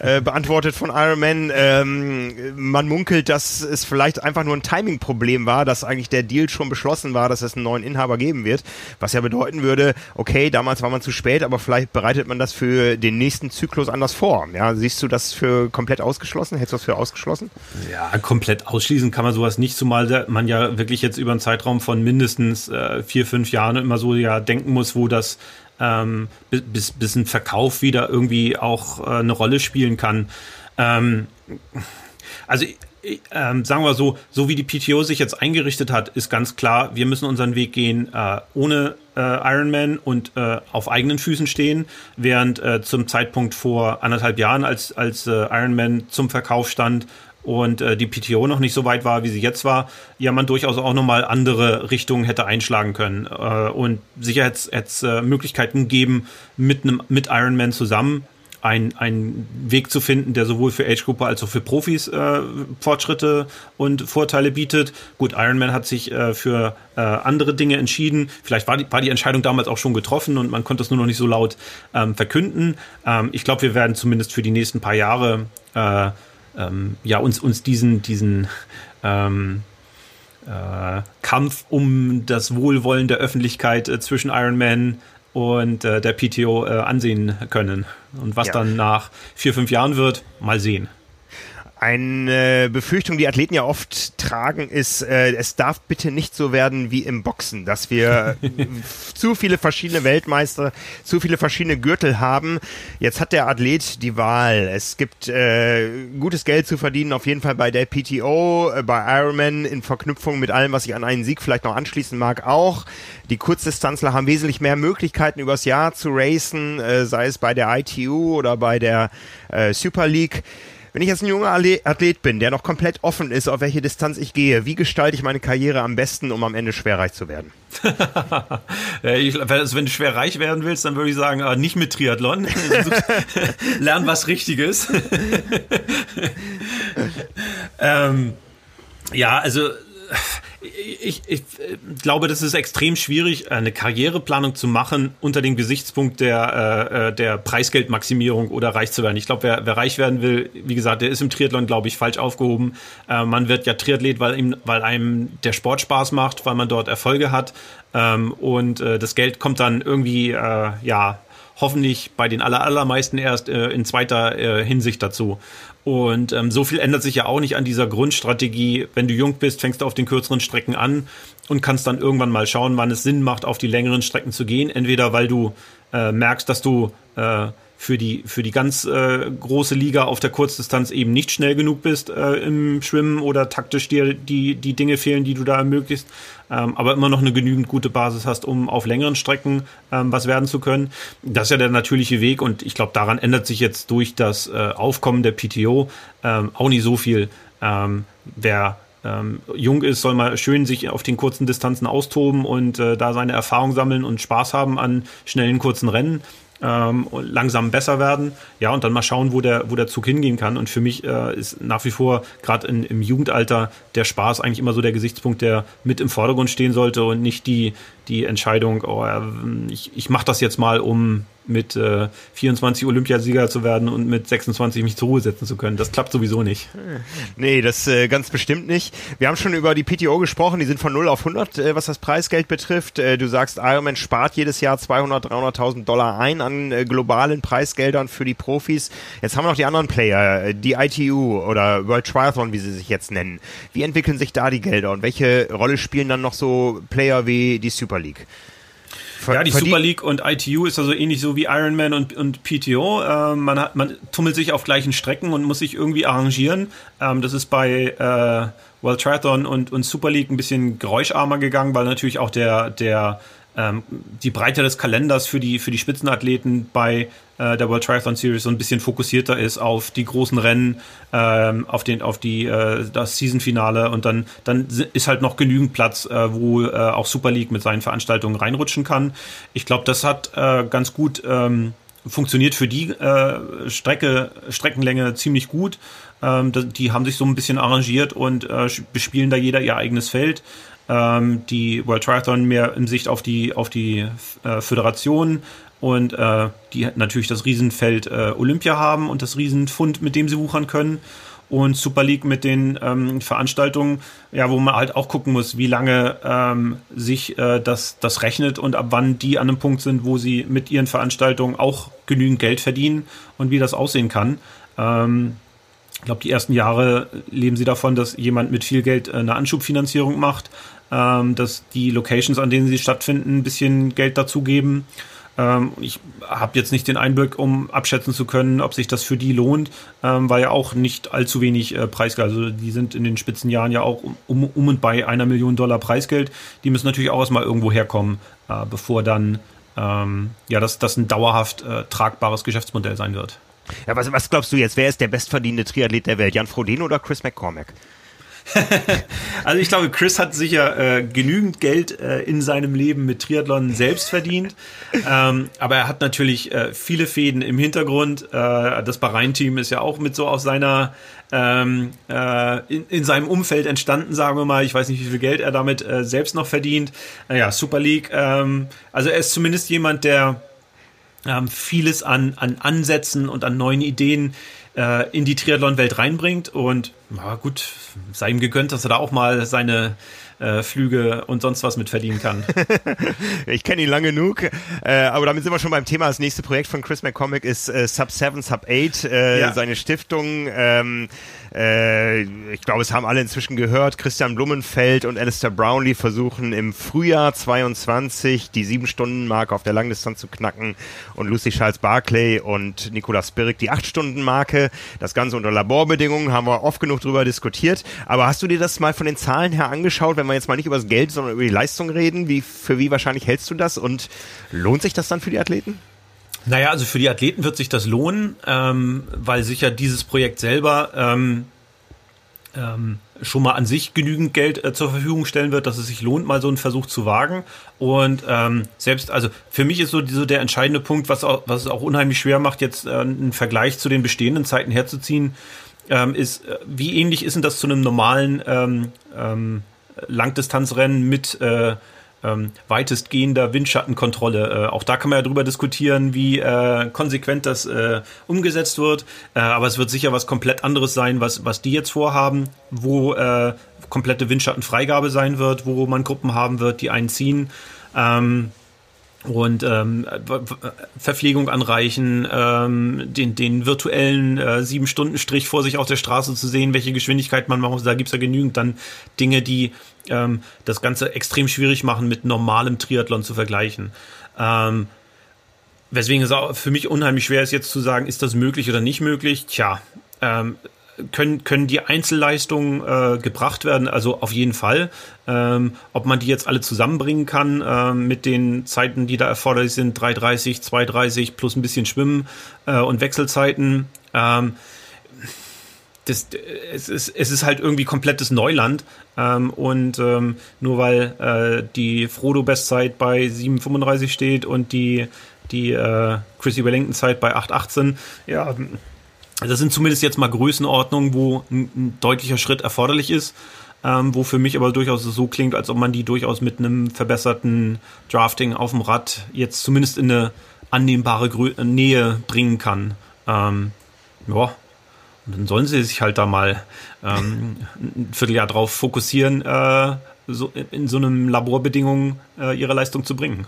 äh, beantwortet von Ironman. Ähm, man munkelt, dass es vielleicht einfach nur ein Timing-Problem war, dass eigentlich der Deal schon beschlossen war, dass es einen neuen Inhaber geben wird, was ja bedeuten würde, okay, damals war man zu spät, aber vielleicht bereitet man das für den nächsten Zyklus anders vor. Ja, siehst du das für komplett ausgeschlossen? Hättest du das für ausgeschlossen? Ja, komplett ausschließen kann man sowas nicht, zumal man ja wirklich jetzt über einen Zeitraum von mindestens äh, vier, fünf Jahren immer so ja denken muss, wo das ähm, bis, bis ein Verkauf wieder irgendwie auch äh, eine Rolle spielen kann. Ähm, also ähm, sagen wir so, so wie die PTO sich jetzt eingerichtet hat, ist ganz klar, wir müssen unseren Weg gehen äh, ohne äh, Ironman und äh, auf eigenen Füßen stehen, während äh, zum Zeitpunkt vor anderthalb Jahren, als, als äh, Ironman zum Verkauf stand, und äh, die PTO noch nicht so weit war, wie sie jetzt war, ja man durchaus auch nochmal andere Richtungen hätte einschlagen können äh, und sicher hätte es äh, Möglichkeiten geben, mit einem mit Ironman zusammen ein, ein Weg zu finden, der sowohl für Age-Gruppe als auch für Profis äh, Fortschritte und Vorteile bietet. Gut, Ironman hat sich äh, für äh, andere Dinge entschieden. Vielleicht war die, war die Entscheidung damals auch schon getroffen und man konnte es nur noch nicht so laut ähm, verkünden. Ähm, ich glaube, wir werden zumindest für die nächsten paar Jahre äh, ähm, ja uns uns diesen diesen ähm, äh, Kampf um das Wohlwollen der Öffentlichkeit äh, zwischen Ironman und äh, der PTO äh, ansehen können. Und was ja. dann nach vier, fünf Jahren wird, mal sehen. Eine Befürchtung, die Athleten ja oft tragen, ist, äh, es darf bitte nicht so werden wie im Boxen, dass wir zu viele verschiedene Weltmeister, zu viele verschiedene Gürtel haben. Jetzt hat der Athlet die Wahl. Es gibt äh, gutes Geld zu verdienen, auf jeden Fall bei der PTO, äh, bei Ironman in Verknüpfung mit allem, was sich an einen Sieg vielleicht noch anschließen mag, auch. Die Kurzdistanzler haben wesentlich mehr Möglichkeiten übers Jahr zu racen, äh, sei es bei der ITU oder bei der äh, Super League. Wenn ich jetzt ein junger Athlet bin, der noch komplett offen ist, auf welche Distanz ich gehe, wie gestalte ich meine Karriere am besten, um am Ende schwerreich zu werden? also wenn du schwer reich werden willst, dann würde ich sagen, ah, nicht mit Triathlon. Lern was Richtiges. ähm, ja, also ich, ich glaube, das ist extrem schwierig, eine Karriereplanung zu machen unter dem Gesichtspunkt der, äh, äh, der Preisgeldmaximierung oder reich zu werden. Ich glaube, wer, wer reich werden will, wie gesagt, der ist im Triathlon, glaube ich, falsch aufgehoben. Äh, man wird ja Triathlet, weil, ihm, weil einem der Sport Spaß macht, weil man dort Erfolge hat. Ähm, und das Geld kommt dann irgendwie, ja, hoffentlich bei den aller, allermeisten erst in zweiter Hinsicht dazu. Und ähm, so viel ändert sich ja auch nicht an dieser Grundstrategie. Wenn du jung bist, fängst du auf den kürzeren Strecken an und kannst dann irgendwann mal schauen, wann es Sinn macht, auf die längeren Strecken zu gehen. Entweder weil du äh, merkst, dass du äh, für die, für die ganz äh, große Liga auf der Kurzdistanz eben nicht schnell genug bist äh, im Schwimmen oder taktisch dir die, die Dinge fehlen, die du da ermöglicht, ähm, aber immer noch eine genügend gute Basis hast, um auf längeren Strecken ähm, was werden zu können. Das ist ja der natürliche Weg und ich glaube, daran ändert sich jetzt durch das äh, Aufkommen der PTO ähm, auch nicht so viel. Ähm, wer ähm, jung ist, soll mal schön sich auf den kurzen Distanzen austoben und äh, da seine Erfahrung sammeln und Spaß haben an schnellen kurzen Rennen ähm, langsam besser werden. Ja, und dann mal schauen, wo der, wo der Zug hingehen kann. Und für mich äh, ist nach wie vor gerade im Jugendalter der Spaß eigentlich immer so der Gesichtspunkt, der mit im Vordergrund stehen sollte und nicht die, die Entscheidung, oh, ich, ich mache das jetzt mal, um mit äh, 24 Olympiasieger zu werden und mit 26 mich zur Ruhe setzen zu können. Das klappt sowieso nicht. Nee, das äh, ganz bestimmt nicht. Wir haben schon über die PTO gesprochen, die sind von 0 auf 100, äh, was das Preisgeld betrifft. Äh, du sagst, Ironman spart jedes Jahr 200, 300.000 Dollar ein an äh, globalen Preisgeldern für die Profis. Jetzt haben wir noch die anderen Player, äh, die ITU oder World Triathlon, wie sie sich jetzt nennen. Wie entwickeln sich da die Gelder und welche Rolle spielen dann noch so Player wie die Super League? ja, die Super League und ITU ist also ähnlich so wie Ironman und, und PTO. Ähm, man, hat, man tummelt sich auf gleichen Strecken und muss sich irgendwie arrangieren. Ähm, das ist bei äh, World Triathlon und, und Super League ein bisschen geräuscharmer gegangen, weil natürlich auch der, der ähm, die Breite des Kalenders für die, für die Spitzenathleten bei äh, der World Triathlon Series so ein bisschen fokussierter ist auf die großen Rennen, ähm, auf, den, auf die, äh, das Season-Finale und dann, dann ist halt noch genügend Platz, äh, wo äh, auch Super League mit seinen Veranstaltungen reinrutschen kann. Ich glaube, das hat äh, ganz gut ähm, funktioniert für die äh, Strecke, Streckenlänge ziemlich gut. Ähm, die haben sich so ein bisschen arrangiert und äh, bespielen da jeder ihr eigenes Feld ähm, die World Triathlon mehr in Sicht auf die, auf die äh, Föderation und äh, die natürlich das Riesenfeld äh, Olympia haben und das Riesenfund, mit dem sie wuchern können. Und Super League mit den ähm, Veranstaltungen, ja, wo man halt auch gucken muss, wie lange ähm, sich äh, das, das rechnet und ab wann die an einem Punkt sind, wo sie mit ihren Veranstaltungen auch genügend Geld verdienen und wie das aussehen kann. Ähm, ich glaube, die ersten Jahre leben sie davon, dass jemand mit viel Geld äh, eine Anschubfinanzierung macht, ähm, dass die Locations, an denen sie stattfinden, ein bisschen Geld dazugeben. Ähm, ich habe jetzt nicht den Einblick, um abschätzen zu können, ob sich das für die lohnt, ähm, weil ja auch nicht allzu wenig äh, Preisgeld. Also die sind in den Spitzenjahren ja auch um, um und bei einer Million Dollar Preisgeld. Die müssen natürlich auch erstmal irgendwo herkommen, äh, bevor dann ähm, ja das, das ein dauerhaft äh, tragbares Geschäftsmodell sein wird. Ja, was, was glaubst du jetzt? Wer ist der bestverdienende Triathlet der Welt? Jan Frodeno oder Chris McCormack? also ich glaube, Chris hat sicher äh, genügend Geld äh, in seinem Leben mit Triathlon selbst verdient. Ähm, aber er hat natürlich äh, viele Fäden im Hintergrund. Äh, das Bahrain-Team ist ja auch mit so aus seiner ähm, äh, in, in seinem Umfeld entstanden, sagen wir mal. Ich weiß nicht, wie viel Geld er damit äh, selbst noch verdient. Naja, Super League. Ähm, also er ist zumindest jemand, der ähm, vieles an, an Ansätzen und an neuen Ideen äh, in die Triathlon-Welt reinbringt. Und na gut, sei ihm gegönnt, dass er da auch mal seine äh, Flüge und sonst was mit verdienen kann. ich kenne ihn lange genug, äh, aber damit sind wir schon beim Thema. Das nächste Projekt von Chris McCormick ist äh, Sub 7, Sub 8, äh, ja. seine Stiftung. Ähm, äh, ich glaube, es haben alle inzwischen gehört. Christian Blumenfeld und Alistair Brownlee versuchen im Frühjahr 22 die sieben Stunden Marke auf der Langdistanz zu knacken und Lucy Charles Barclay und Nicolas Spirik die acht Stunden Marke. Das Ganze unter Laborbedingungen haben wir oft genug drüber diskutiert. Aber hast du dir das mal von den Zahlen her angeschaut, wenn wir jetzt mal nicht über das Geld, sondern über die Leistung reden? Wie, für wie wahrscheinlich hältst du das und lohnt sich das dann für die Athleten? Naja, also für die Athleten wird sich das lohnen, ähm, weil sicher dieses Projekt selber ähm, ähm, schon mal an sich genügend Geld äh, zur Verfügung stellen wird, dass es sich lohnt, mal so einen Versuch zu wagen. Und ähm, selbst, also für mich ist so, so der entscheidende Punkt, was, auch, was es auch unheimlich schwer macht, jetzt äh, einen Vergleich zu den bestehenden Zeiten herzuziehen, ähm, ist, äh, wie ähnlich ist denn das zu einem normalen ähm, ähm, Langdistanzrennen mit äh, ähm, weitestgehender Windschattenkontrolle. Äh, auch da kann man ja drüber diskutieren, wie äh, konsequent das äh, umgesetzt wird. Äh, aber es wird sicher was komplett anderes sein, was, was die jetzt vorhaben, wo äh, komplette Windschattenfreigabe sein wird, wo man Gruppen haben wird, die einziehen. Ähm, und ähm, Verpflegung anreichen, ähm, den, den virtuellen äh, Sieben-Stunden-Strich vor sich auf der Straße zu sehen, welche Geschwindigkeit man machen muss. Da gibt's ja genügend dann Dinge, die ähm, das Ganze extrem schwierig machen, mit normalem Triathlon zu vergleichen. Ähm, weswegen es auch für mich unheimlich schwer ist, jetzt zu sagen, ist das möglich oder nicht möglich. Tja, ähm, können, können die Einzelleistungen äh, gebracht werden, also auf jeden Fall. Ähm, ob man die jetzt alle zusammenbringen kann äh, mit den Zeiten, die da erforderlich sind, 3,30, 2,30 plus ein bisschen Schwimmen äh, und Wechselzeiten. Ähm, das, es, ist, es ist halt irgendwie komplettes Neuland. Ähm, und ähm, nur weil äh, die Frodo-Bestzeit bei 7,35 steht und die, die äh, Chrissy Wellington-Zeit bei 8,18, ja, das sind zumindest jetzt mal Größenordnungen, wo ein, ein deutlicher Schritt erforderlich ist. Ähm, wo für mich aber durchaus so klingt, als ob man die durchaus mit einem verbesserten Drafting auf dem Rad jetzt zumindest in eine annehmbare Grö Nähe bringen kann. Ähm, ja, und dann sollen sie sich halt da mal ähm, ein Vierteljahr drauf fokussieren, äh, so in so einem Laborbedingungen äh, ihre Leistung zu bringen.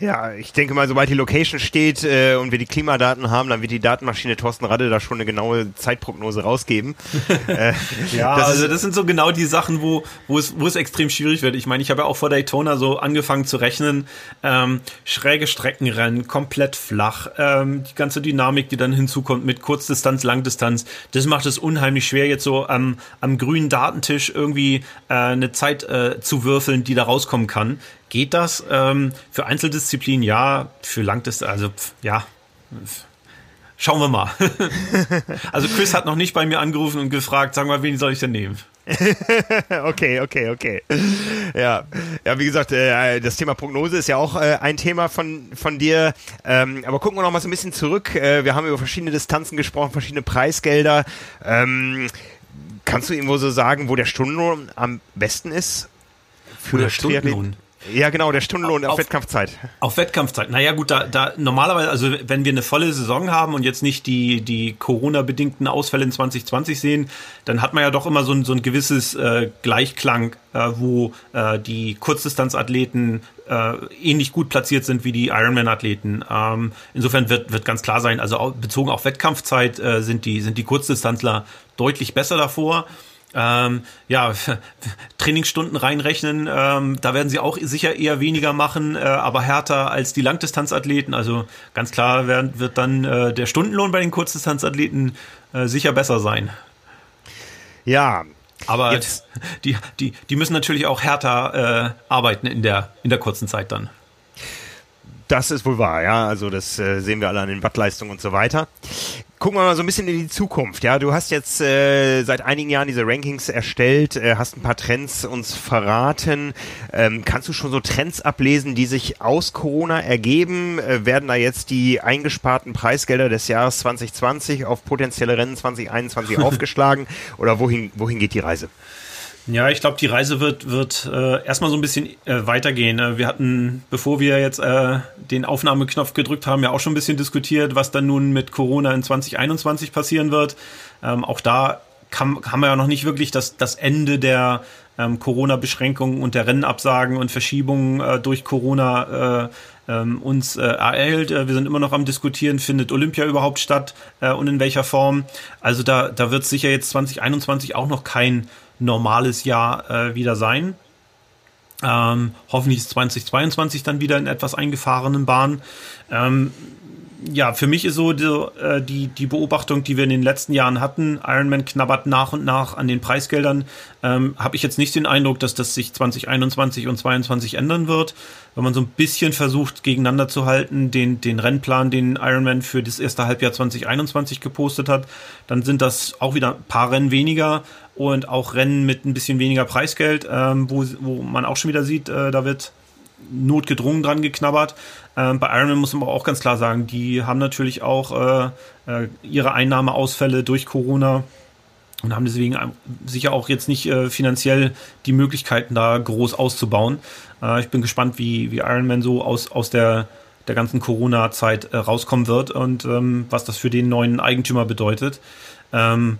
Ja, ich denke mal, sobald die Location steht äh, und wir die Klimadaten haben, dann wird die Datenmaschine Thorsten Radde da schon eine genaue Zeitprognose rausgeben. äh, ja, das also das sind so genau die Sachen, wo, wo, es, wo es extrem schwierig wird. Ich meine, ich habe ja auch vor Daytona so angefangen zu rechnen. Ähm, schräge Streckenrennen, komplett flach, ähm, die ganze Dynamik, die dann hinzukommt mit Kurzdistanz, Langdistanz, das macht es unheimlich schwer, jetzt so am, am grünen Datentisch irgendwie äh, eine Zeit äh, zu würfeln, die da rauskommen kann geht das. Ähm, für Einzeldisziplinen ja, für Langdistanz, also pf, ja. Schauen wir mal. also Chris hat noch nicht bei mir angerufen und gefragt, sag mal, wen soll ich denn nehmen? okay, okay, okay. Ja, ja, wie gesagt, äh, das Thema Prognose ist ja auch äh, ein Thema von von dir. Ähm, aber gucken wir noch mal so ein bisschen zurück. Äh, wir haben über verschiedene Distanzen gesprochen, verschiedene Preisgelder. Ähm, kannst du irgendwo so sagen, wo der Stundenlohn am besten ist? Für der Stundenlohn? Ja, genau, der Stundenlohn auf, auf Wettkampfzeit. Auf Wettkampfzeit. Naja, gut, da, da normalerweise, also wenn wir eine volle Saison haben und jetzt nicht die, die Corona-bedingten Ausfälle in 2020 sehen, dann hat man ja doch immer so ein, so ein gewisses äh, Gleichklang, äh, wo äh, die Kurzdistanzathleten äh, ähnlich gut platziert sind wie die Ironman-Athleten. Ähm, insofern wird, wird ganz klar sein, also bezogen auf Wettkampfzeit äh, sind, die, sind die Kurzdistanzler deutlich besser davor. Ähm, ja, Trainingsstunden reinrechnen, ähm, da werden sie auch sicher eher weniger machen, äh, aber härter als die Langdistanzathleten. Also ganz klar werden, wird dann äh, der Stundenlohn bei den Kurzdistanzathleten äh, sicher besser sein. Ja. Aber jetzt. die, die, die müssen natürlich auch härter äh, arbeiten in der, in der kurzen Zeit dann. Das ist wohl wahr, ja. Also das äh, sehen wir alle an den Wattleistungen und so weiter. Gucken wir mal so ein bisschen in die Zukunft. Ja, du hast jetzt äh, seit einigen Jahren diese Rankings erstellt, äh, hast ein paar Trends uns verraten. Ähm, kannst du schon so Trends ablesen, die sich aus Corona ergeben? Äh, werden da jetzt die eingesparten Preisgelder des Jahres 2020 auf potenzielle Rennen 2021 aufgeschlagen? Oder wohin, wohin geht die Reise? Ja, ich glaube, die Reise wird, wird äh, erstmal so ein bisschen äh, weitergehen. Äh, wir hatten, bevor wir jetzt äh, den Aufnahmeknopf gedrückt haben, ja auch schon ein bisschen diskutiert, was dann nun mit Corona in 2021 passieren wird. Ähm, auch da kann, haben wir ja noch nicht wirklich das, das Ende der ähm, Corona-Beschränkungen und der Rennenabsagen und Verschiebungen äh, durch Corona äh, ähm, uns äh, ereilt. Äh, wir sind immer noch am diskutieren, findet Olympia überhaupt statt äh, und in welcher Form. Also da, da wird sicher jetzt 2021 auch noch kein normales Jahr äh, wieder sein. Ähm, hoffentlich ist 2022 dann wieder in etwas eingefahrenen Bahnen. Ähm, ja, für mich ist so die, äh, die, die Beobachtung, die wir in den letzten Jahren hatten, Ironman knabbert nach und nach an den Preisgeldern, ähm, habe ich jetzt nicht den Eindruck, dass das sich 2021 und 2022 ändern wird. Wenn man so ein bisschen versucht, gegeneinander zu halten, den, den Rennplan, den Ironman für das erste Halbjahr 2021 gepostet hat, dann sind das auch wieder ein paar Rennen weniger und auch Rennen mit ein bisschen weniger Preisgeld, ähm, wo, wo man auch schon wieder sieht, äh, da wird notgedrungen dran geknabbert. Ähm, bei Ironman muss man auch ganz klar sagen, die haben natürlich auch äh, äh, ihre Einnahmeausfälle durch Corona und haben deswegen sicher auch jetzt nicht äh, finanziell die Möglichkeiten, da groß auszubauen. Äh, ich bin gespannt, wie, wie Ironman so aus, aus der, der ganzen Corona-Zeit äh, rauskommen wird und ähm, was das für den neuen Eigentümer bedeutet. Ähm,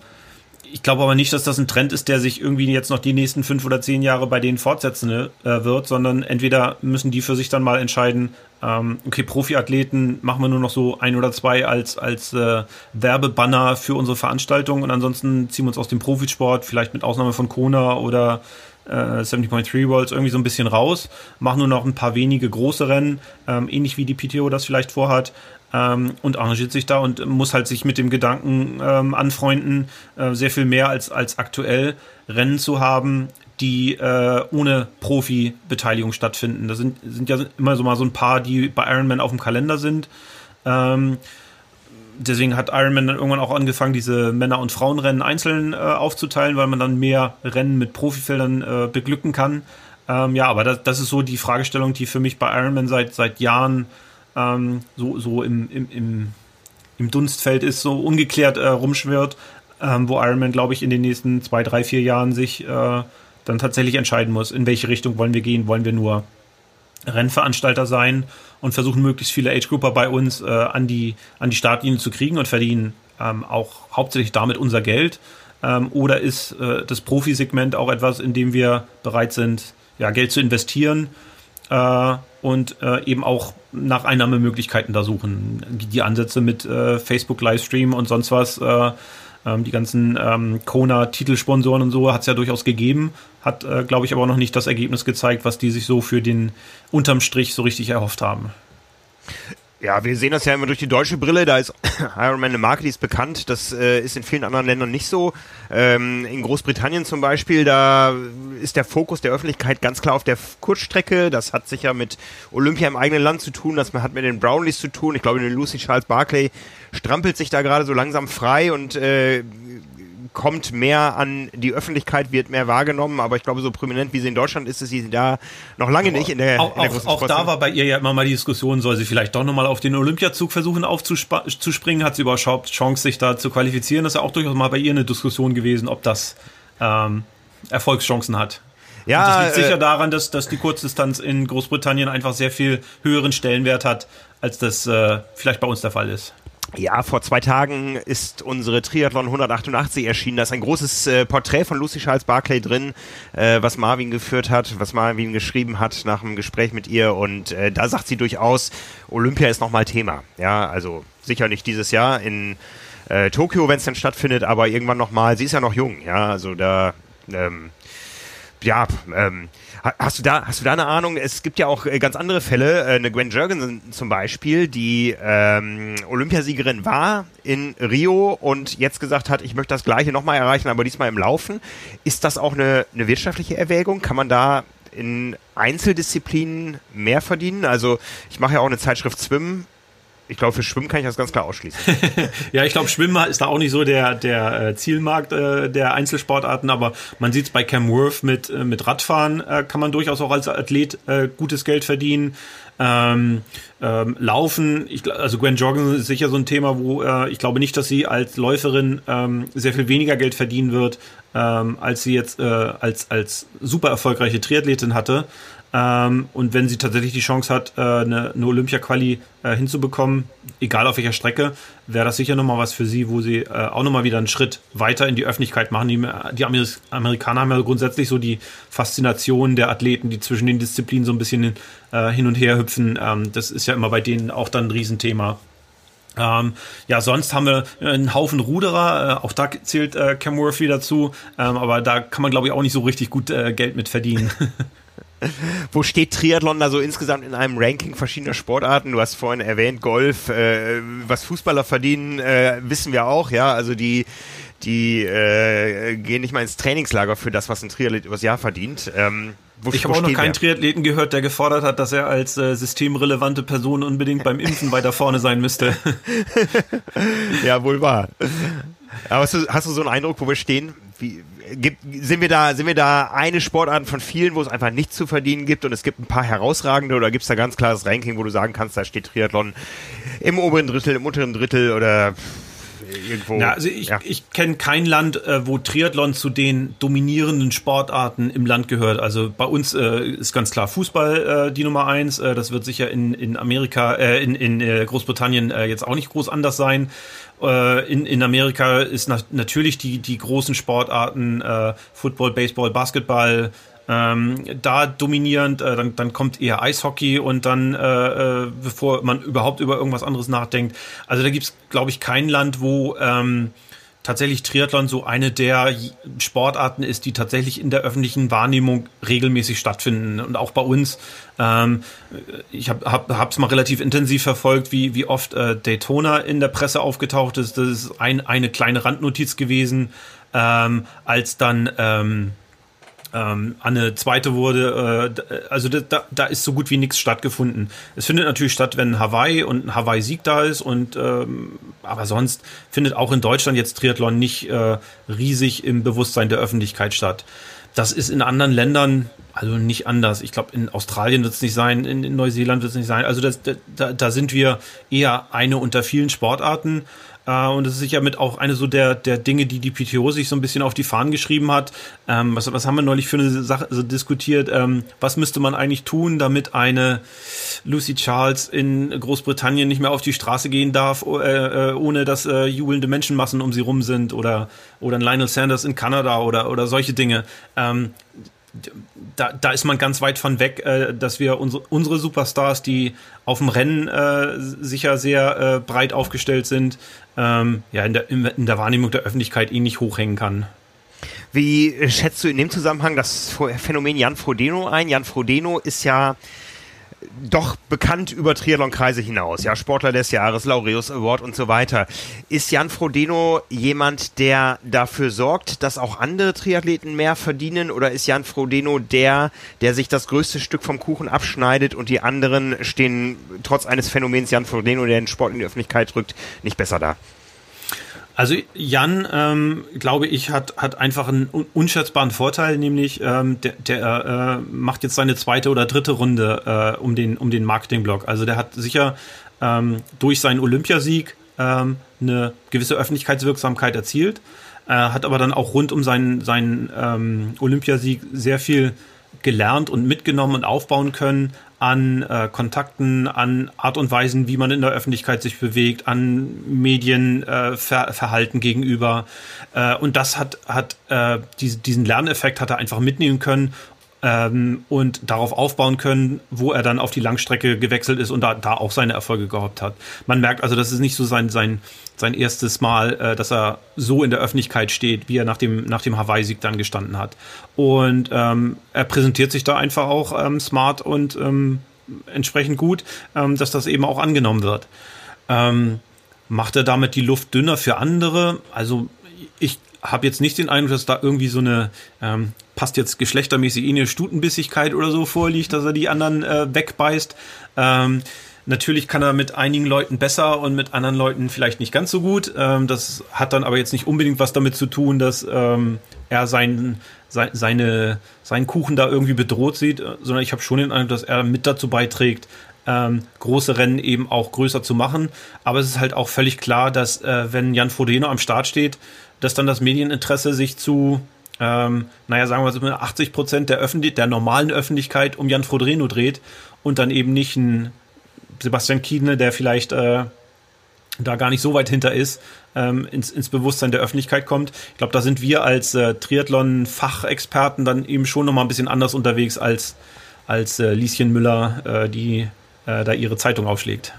ich glaube aber nicht, dass das ein Trend ist, der sich irgendwie jetzt noch die nächsten fünf oder zehn Jahre bei denen fortsetzen äh, wird, sondern entweder müssen die für sich dann mal entscheiden, ähm, okay, Profiathleten machen wir nur noch so ein oder zwei als, als äh, Werbebanner für unsere Veranstaltung und ansonsten ziehen wir uns aus dem Profisport, vielleicht mit Ausnahme von Kona oder äh, 70.3 Worlds irgendwie so ein bisschen raus, machen nur noch ein paar wenige große Rennen, ähm, ähnlich wie die PTO das vielleicht vorhat, ähm, und arrangiert sich da und muss halt sich mit dem Gedanken ähm, anfreunden, äh, sehr viel mehr als, als aktuell Rennen zu haben, die äh, ohne Profi-Beteiligung stattfinden. Das sind, sind ja immer so mal so ein paar, die bei Ironman auf dem Kalender sind. Ähm, deswegen hat Ironman dann irgendwann auch angefangen, diese Männer- und Frauenrennen einzeln äh, aufzuteilen, weil man dann mehr Rennen mit Profifeldern äh, beglücken kann. Ähm, ja, aber das, das, ist so die Fragestellung, die für mich bei Ironman seit, seit Jahren ähm, so, so im, im, im, im Dunstfeld ist, so ungeklärt äh, rumschwirrt, ähm, wo Ironman, glaube ich, in den nächsten zwei, drei, vier Jahren sich äh, dann tatsächlich entscheiden muss, in welche Richtung wollen wir gehen, wollen wir nur Rennveranstalter sein und versuchen möglichst viele Age-Grupper bei uns äh, an, die, an die Startlinie zu kriegen und verdienen ähm, auch hauptsächlich damit unser Geld. Ähm, oder ist äh, das Profisegment auch etwas, in dem wir bereit sind, ja, Geld zu investieren äh, und äh, eben auch nach Einnahmemöglichkeiten da suchen. Die, Ansätze mit äh, Facebook Livestream und sonst was, äh, ähm, die ganzen ähm, Kona-Titelsponsoren und so hat es ja durchaus gegeben, hat, äh, glaube ich, aber noch nicht das Ergebnis gezeigt, was die sich so für den unterm Strich so richtig erhofft haben. Ja, wir sehen das ja immer durch die deutsche Brille. Da ist Ironman eine Marke, die ist bekannt. Das äh, ist in vielen anderen Ländern nicht so. Ähm, in Großbritannien zum Beispiel, da ist der Fokus der Öffentlichkeit ganz klar auf der Kurzstrecke. Das hat sicher mit Olympia im eigenen Land zu tun. Das hat mit den Brownlees zu tun. Ich glaube, Lucy Charles Barclay strampelt sich da gerade so langsam frei und äh, kommt mehr an die Öffentlichkeit, wird mehr wahrgenommen, aber ich glaube, so prominent wie sie in Deutschland ist, ist sie da noch lange aber nicht in der, auch, in der auch, auch da war bei ihr ja immer mal die Diskussion, soll sie vielleicht doch nochmal auf den Olympiazug versuchen aufzuspringen, hat sie überhaupt Chance, sich da zu qualifizieren? Das ist ja auch durchaus mal bei ihr eine Diskussion gewesen, ob das ähm, Erfolgschancen hat. Ja, Und das liegt äh, sicher daran, dass, dass die Kurzdistanz in Großbritannien einfach sehr viel höheren Stellenwert hat, als das äh, vielleicht bei uns der Fall ist. Ja, vor zwei Tagen ist unsere Triathlon 188 erschienen. Da ist ein großes äh, Porträt von Lucy Charles Barclay drin, äh, was Marvin geführt hat, was Marvin geschrieben hat nach einem Gespräch mit ihr. Und äh, da sagt sie durchaus, Olympia ist nochmal Thema. Ja, also sicher nicht dieses Jahr in äh, Tokio, wenn es denn stattfindet, aber irgendwann nochmal. Sie ist ja noch jung, ja, also da, ähm, ja, ähm, Hast du da, hast du da eine Ahnung? Es gibt ja auch äh, ganz andere Fälle. Äh, eine Gwen Jurgensen zum Beispiel, die ähm, Olympiasiegerin war in Rio und jetzt gesagt hat, ich möchte das Gleiche nochmal erreichen, aber diesmal im Laufen. Ist das auch eine, eine wirtschaftliche Erwägung? Kann man da in Einzeldisziplinen mehr verdienen? Also ich mache ja auch eine Zeitschrift Swim ich glaube, für Schwimmen kann ich das ganz klar ausschließen. ja, ich glaube, Schwimmen ist da auch nicht so der, der äh, Zielmarkt äh, der Einzelsportarten, aber man sieht es bei Cam Worth mit, äh, mit Radfahren, äh, kann man durchaus auch als Athlet äh, gutes Geld verdienen. Ähm, ähm, Laufen, ich, also Gwen Joggen ist sicher so ein Thema, wo äh, ich glaube nicht, dass sie als Läuferin ähm, sehr viel weniger Geld verdienen wird, ähm, als sie jetzt äh, als, als super erfolgreiche Triathletin hatte. Ähm, und wenn sie tatsächlich die Chance hat, äh, eine, eine Olympia-Quali äh, hinzubekommen, egal auf welcher Strecke, wäre das sicher nochmal was für sie, wo sie äh, auch nochmal wieder einen Schritt weiter in die Öffentlichkeit machen. Die, die Amer Amerikaner haben ja grundsätzlich so die Faszination der Athleten, die zwischen den Disziplinen so ein bisschen äh, hin und her hüpfen. Ähm, das ist ja immer bei denen auch dann ein Riesenthema. Ähm, ja, sonst haben wir einen Haufen Ruderer, äh, auch da zählt äh, Cam Murphy dazu, ähm, aber da kann man glaube ich auch nicht so richtig gut äh, Geld mit verdienen. Wo steht Triathlon da so insgesamt in einem Ranking verschiedener Sportarten? Du hast vorhin erwähnt, Golf, äh, was Fußballer verdienen, äh, wissen wir auch, ja. Also die, die äh, gehen nicht mal ins Trainingslager für das, was ein Triathlet übers Jahr verdient. Ähm, wo, ich habe auch noch keinen Triathleten gehört, der gefordert hat, dass er als äh, systemrelevante Person unbedingt beim Impfen weiter vorne sein müsste. ja, wohl wahr. Aber hast du, hast du so einen Eindruck, wo wir stehen? Wie, gibt, sind wir da, sind wir da eine Sportart von vielen, wo es einfach nichts zu verdienen gibt und es gibt ein paar herausragende oder gibt es da ganz klares Ranking, wo du sagen kannst, da steht Triathlon im oberen Drittel, im unteren Drittel oder irgendwo. Ja, also ich, ja. ich kenne kein Land, äh, wo Triathlon zu den dominierenden Sportarten im Land gehört. Also bei uns äh, ist ganz klar Fußball äh, die Nummer eins. Äh, das wird sicher in, in Amerika, äh, in, in äh, Großbritannien jetzt auch nicht groß anders sein. In, in Amerika ist na natürlich die, die großen Sportarten Football, Baseball, Basketball, ähm, da dominierend, äh, dann, dann kommt eher Eishockey und dann, äh, äh, bevor man überhaupt über irgendwas anderes nachdenkt. Also da gibt's, glaube ich, kein Land, wo ähm, tatsächlich Triathlon so eine der Sportarten ist, die tatsächlich in der öffentlichen Wahrnehmung regelmäßig stattfinden. Und auch bei uns, ähm, ich habe es hab, mal relativ intensiv verfolgt, wie, wie oft äh, Daytona in der Presse aufgetaucht ist. Das ist ein, eine kleine Randnotiz gewesen, ähm, als dann ähm, ähm, Anne Zweite wurde. Äh, also da, da ist so gut wie nichts stattgefunden. Es findet natürlich statt, wenn Hawaii und ein Hawaii-Sieg da ist. Und ähm, aber sonst findet auch in Deutschland jetzt Triathlon nicht äh, riesig im Bewusstsein der Öffentlichkeit statt. Das ist in anderen Ländern also nicht anders. Ich glaube, in Australien wird es nicht sein, in, in Neuseeland wird es nicht sein. Also das, da, da sind wir eher eine unter vielen Sportarten. Äh, und das ist sicher mit auch eine so der, der Dinge, die die PTO sich so ein bisschen auf die Fahnen geschrieben hat. Ähm, was, was haben wir neulich für eine Sache also diskutiert? Ähm, was müsste man eigentlich tun, damit eine Lucy Charles in Großbritannien nicht mehr auf die Straße gehen darf, äh, äh, ohne dass äh, jubelnde Menschenmassen um sie rum sind oder, oder ein Lionel Sanders in Kanada oder, oder solche Dinge. Ähm, da, da ist man ganz weit von weg, äh, dass wir unsere, unsere Superstars, die auf dem Rennen äh, sicher sehr äh, breit aufgestellt sind, ähm, ja, in der, in der Wahrnehmung der Öffentlichkeit ähnlich hochhängen kann. Wie schätzt du in dem Zusammenhang das Phänomen Jan Frodeno ein? Jan Frodeno ist ja doch bekannt über Triathlon-Kreise hinaus. Ja, Sportler des Jahres, Laureus Award und so weiter. Ist Jan Frodeno jemand, der dafür sorgt, dass auch andere Triathleten mehr verdienen? Oder ist Jan Frodeno der, der sich das größte Stück vom Kuchen abschneidet und die anderen stehen trotz eines Phänomens Jan Frodeno, der den Sport in die Öffentlichkeit rückt, nicht besser da? Also Jan, ähm, glaube ich, hat, hat einfach einen unschätzbaren Vorteil, nämlich ähm, der, der äh, macht jetzt seine zweite oder dritte Runde äh, um den, um den Marketingblock. Also der hat sicher ähm, durch seinen Olympiasieg ähm, eine gewisse Öffentlichkeitswirksamkeit erzielt, äh, hat aber dann auch rund um seinen, seinen ähm, Olympiasieg sehr viel gelernt und mitgenommen und aufbauen können an äh, Kontakten, an Art und Weisen, wie man in der Öffentlichkeit sich bewegt, an Medienverhalten äh, gegenüber. Äh, und das hat, hat äh, diese, diesen Lerneffekt hat er einfach mitnehmen können ähm, und darauf aufbauen können, wo er dann auf die Langstrecke gewechselt ist und da, da auch seine Erfolge gehabt hat. Man merkt also, das ist nicht so sein, sein, sein erstes Mal, äh, dass er so in der Öffentlichkeit steht, wie er nach dem, nach dem Hawaii-Sieg dann gestanden hat. Und ähm, er präsentiert sich da einfach auch ähm, smart und ähm, entsprechend gut, ähm, dass das eben auch angenommen wird. Ähm, macht er damit die Luft dünner für andere? Also ich habe jetzt nicht den Eindruck, dass da irgendwie so eine ähm, passt jetzt geschlechtermäßig eh eine Stutenbissigkeit oder so vorliegt, dass er die anderen äh, wegbeißt. Ähm, Natürlich kann er mit einigen Leuten besser und mit anderen Leuten vielleicht nicht ganz so gut. Ähm, das hat dann aber jetzt nicht unbedingt was damit zu tun, dass ähm, er sein, sein, seine, seinen Kuchen da irgendwie bedroht sieht, äh, sondern ich habe schon den Eindruck, dass er mit dazu beiträgt, ähm, große Rennen eben auch größer zu machen. Aber es ist halt auch völlig klar, dass äh, wenn Jan Frodeno am Start steht, dass dann das Medieninteresse sich zu ähm, naja, sagen wir so 80 Prozent der, der normalen Öffentlichkeit um Jan Frodeno dreht und dann eben nicht ein Sebastian Kiedne, der vielleicht äh, da gar nicht so weit hinter ist, ähm, ins, ins Bewusstsein der Öffentlichkeit kommt. Ich glaube, da sind wir als äh, Triathlon-Fachexperten dann eben schon nochmal ein bisschen anders unterwegs als, als äh, Lieschen Müller, äh, die äh, da ihre Zeitung aufschlägt.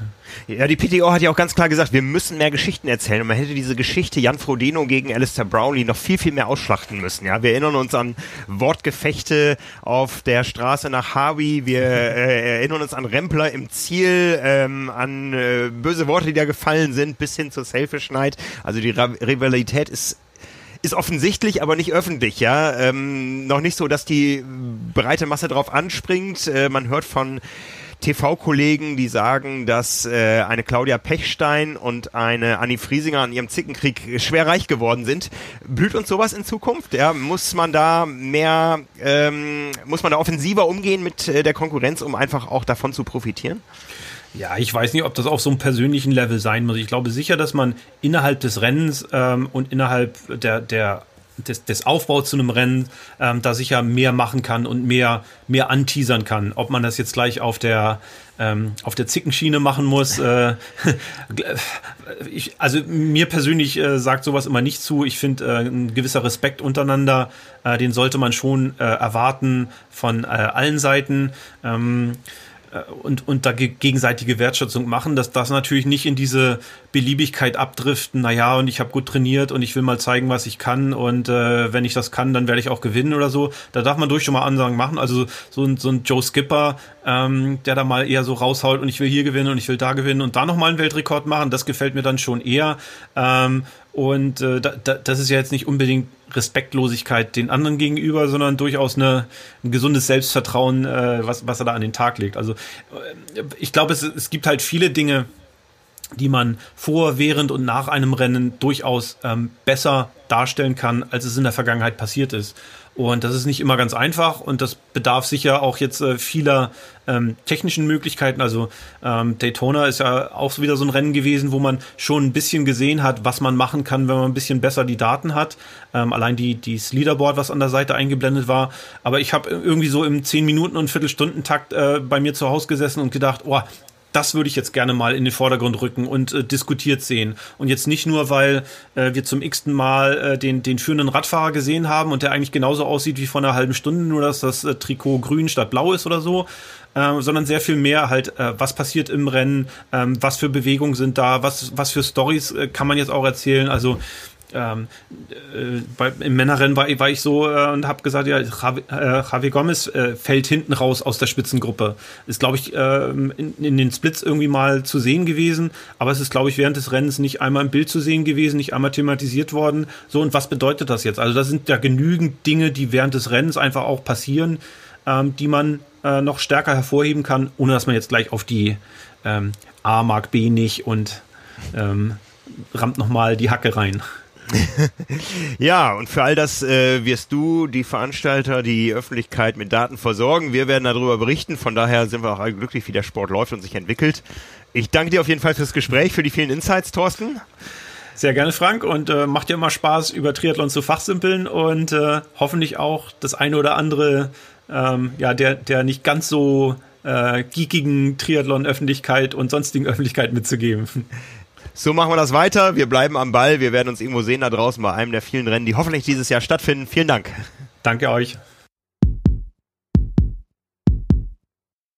Ja, die PTO hat ja auch ganz klar gesagt, wir müssen mehr Geschichten erzählen. Und man hätte diese Geschichte Jan Frodeno gegen Alistair Brownlee noch viel, viel mehr ausschlachten müssen. Ja, wir erinnern uns an Wortgefechte auf der Straße nach Harvey. Wir äh, erinnern uns an Rempler im Ziel, ähm, an äh, böse Worte, die da gefallen sind, bis hin zur Selfish Night. Also die Ra Rivalität ist ist offensichtlich, aber nicht öffentlich, ja. Ähm, noch nicht so, dass die breite Masse drauf anspringt. Äh, man hört von TV-Kollegen, die sagen, dass äh, eine Claudia Pechstein und eine Annie Friesinger an ihrem Zickenkrieg schwer reich geworden sind. Blüht uns sowas in Zukunft? Ja, muss man da mehr, ähm, muss man da offensiver umgehen mit äh, der Konkurrenz, um einfach auch davon zu profitieren? Ja, ich weiß nicht, ob das auf so einem persönlichen Level sein muss. Ich glaube sicher, dass man innerhalb des Rennens ähm, und innerhalb der, der des, des Aufbaus zu einem Rennen ähm, da sicher mehr machen kann und mehr, mehr anteasern kann. Ob man das jetzt gleich auf der, ähm, auf der Zickenschiene machen muss. Äh, ich, also mir persönlich äh, sagt sowas immer nicht zu. Ich finde, äh, ein gewisser Respekt untereinander, äh, den sollte man schon äh, erwarten von äh, allen Seiten. Ähm, äh, und, und da gegenseitige Wertschätzung machen, dass das natürlich nicht in diese Beliebigkeit abdriften, naja, und ich habe gut trainiert und ich will mal zeigen, was ich kann und äh, wenn ich das kann, dann werde ich auch gewinnen oder so. Da darf man durch schon mal Ansagen machen. Also so ein, so ein Joe Skipper, ähm, der da mal eher so raushaut und ich will hier gewinnen und ich will da gewinnen und da nochmal einen Weltrekord machen, das gefällt mir dann schon eher. Ähm, und äh, da, da, das ist ja jetzt nicht unbedingt Respektlosigkeit den anderen gegenüber, sondern durchaus eine, ein gesundes Selbstvertrauen, äh, was, was er da an den Tag legt. Also äh, ich glaube, es, es gibt halt viele Dinge, die man vor, während und nach einem Rennen durchaus ähm, besser darstellen kann, als es in der Vergangenheit passiert ist. Und das ist nicht immer ganz einfach und das bedarf sicher auch jetzt äh, vieler ähm, technischen Möglichkeiten. Also ähm, Daytona ist ja auch wieder so ein Rennen gewesen, wo man schon ein bisschen gesehen hat, was man machen kann, wenn man ein bisschen besser die Daten hat. Ähm, allein die das Leaderboard, was an der Seite eingeblendet war. Aber ich habe irgendwie so im 10 Minuten und Viertelstundentakt äh, bei mir zu Hause gesessen und gedacht, oh, das würde ich jetzt gerne mal in den Vordergrund rücken und äh, diskutiert sehen. Und jetzt nicht nur, weil äh, wir zum x-ten Mal äh, den, den führenden Radfahrer gesehen haben und der eigentlich genauso aussieht wie vor einer halben Stunde, nur dass das äh, Trikot grün statt blau ist oder so, äh, sondern sehr viel mehr halt, äh, was passiert im Rennen, äh, was für Bewegungen sind da, was, was für Stories äh, kann man jetzt auch erzählen. Also ähm, äh, bei, im Männerrennen war, war ich so äh, und habe gesagt, ja, Javi, äh, Javi Gomez äh, fällt hinten raus aus der Spitzengruppe. Ist, glaube ich, äh, in, in, den Splits irgendwie mal zu sehen gewesen, aber es ist, glaube ich, während des Rennens nicht einmal im Bild zu sehen gewesen, nicht einmal thematisiert worden. So, und was bedeutet das jetzt? Also, da sind ja genügend Dinge, die während des Rennens einfach auch passieren, ähm, die man äh, noch stärker hervorheben kann, ohne dass man jetzt gleich auf die ähm, A mag B nicht und ähm, rammt nochmal die Hacke rein. ja, und für all das äh, wirst du, die Veranstalter, die Öffentlichkeit mit Daten versorgen. Wir werden darüber berichten. Von daher sind wir auch alle glücklich, wie der Sport läuft und sich entwickelt. Ich danke dir auf jeden Fall fürs Gespräch, für die vielen Insights, Thorsten. Sehr gerne, Frank. Und äh, macht dir immer Spaß, über Triathlon zu fachsimpeln und äh, hoffentlich auch das eine oder andere, ähm, ja, der, der nicht ganz so äh, geekigen Triathlon-Öffentlichkeit und sonstigen Öffentlichkeit mitzugeben. So machen wir das weiter. Wir bleiben am Ball. Wir werden uns irgendwo sehen da draußen bei einem der vielen Rennen, die hoffentlich dieses Jahr stattfinden. Vielen Dank. Danke euch.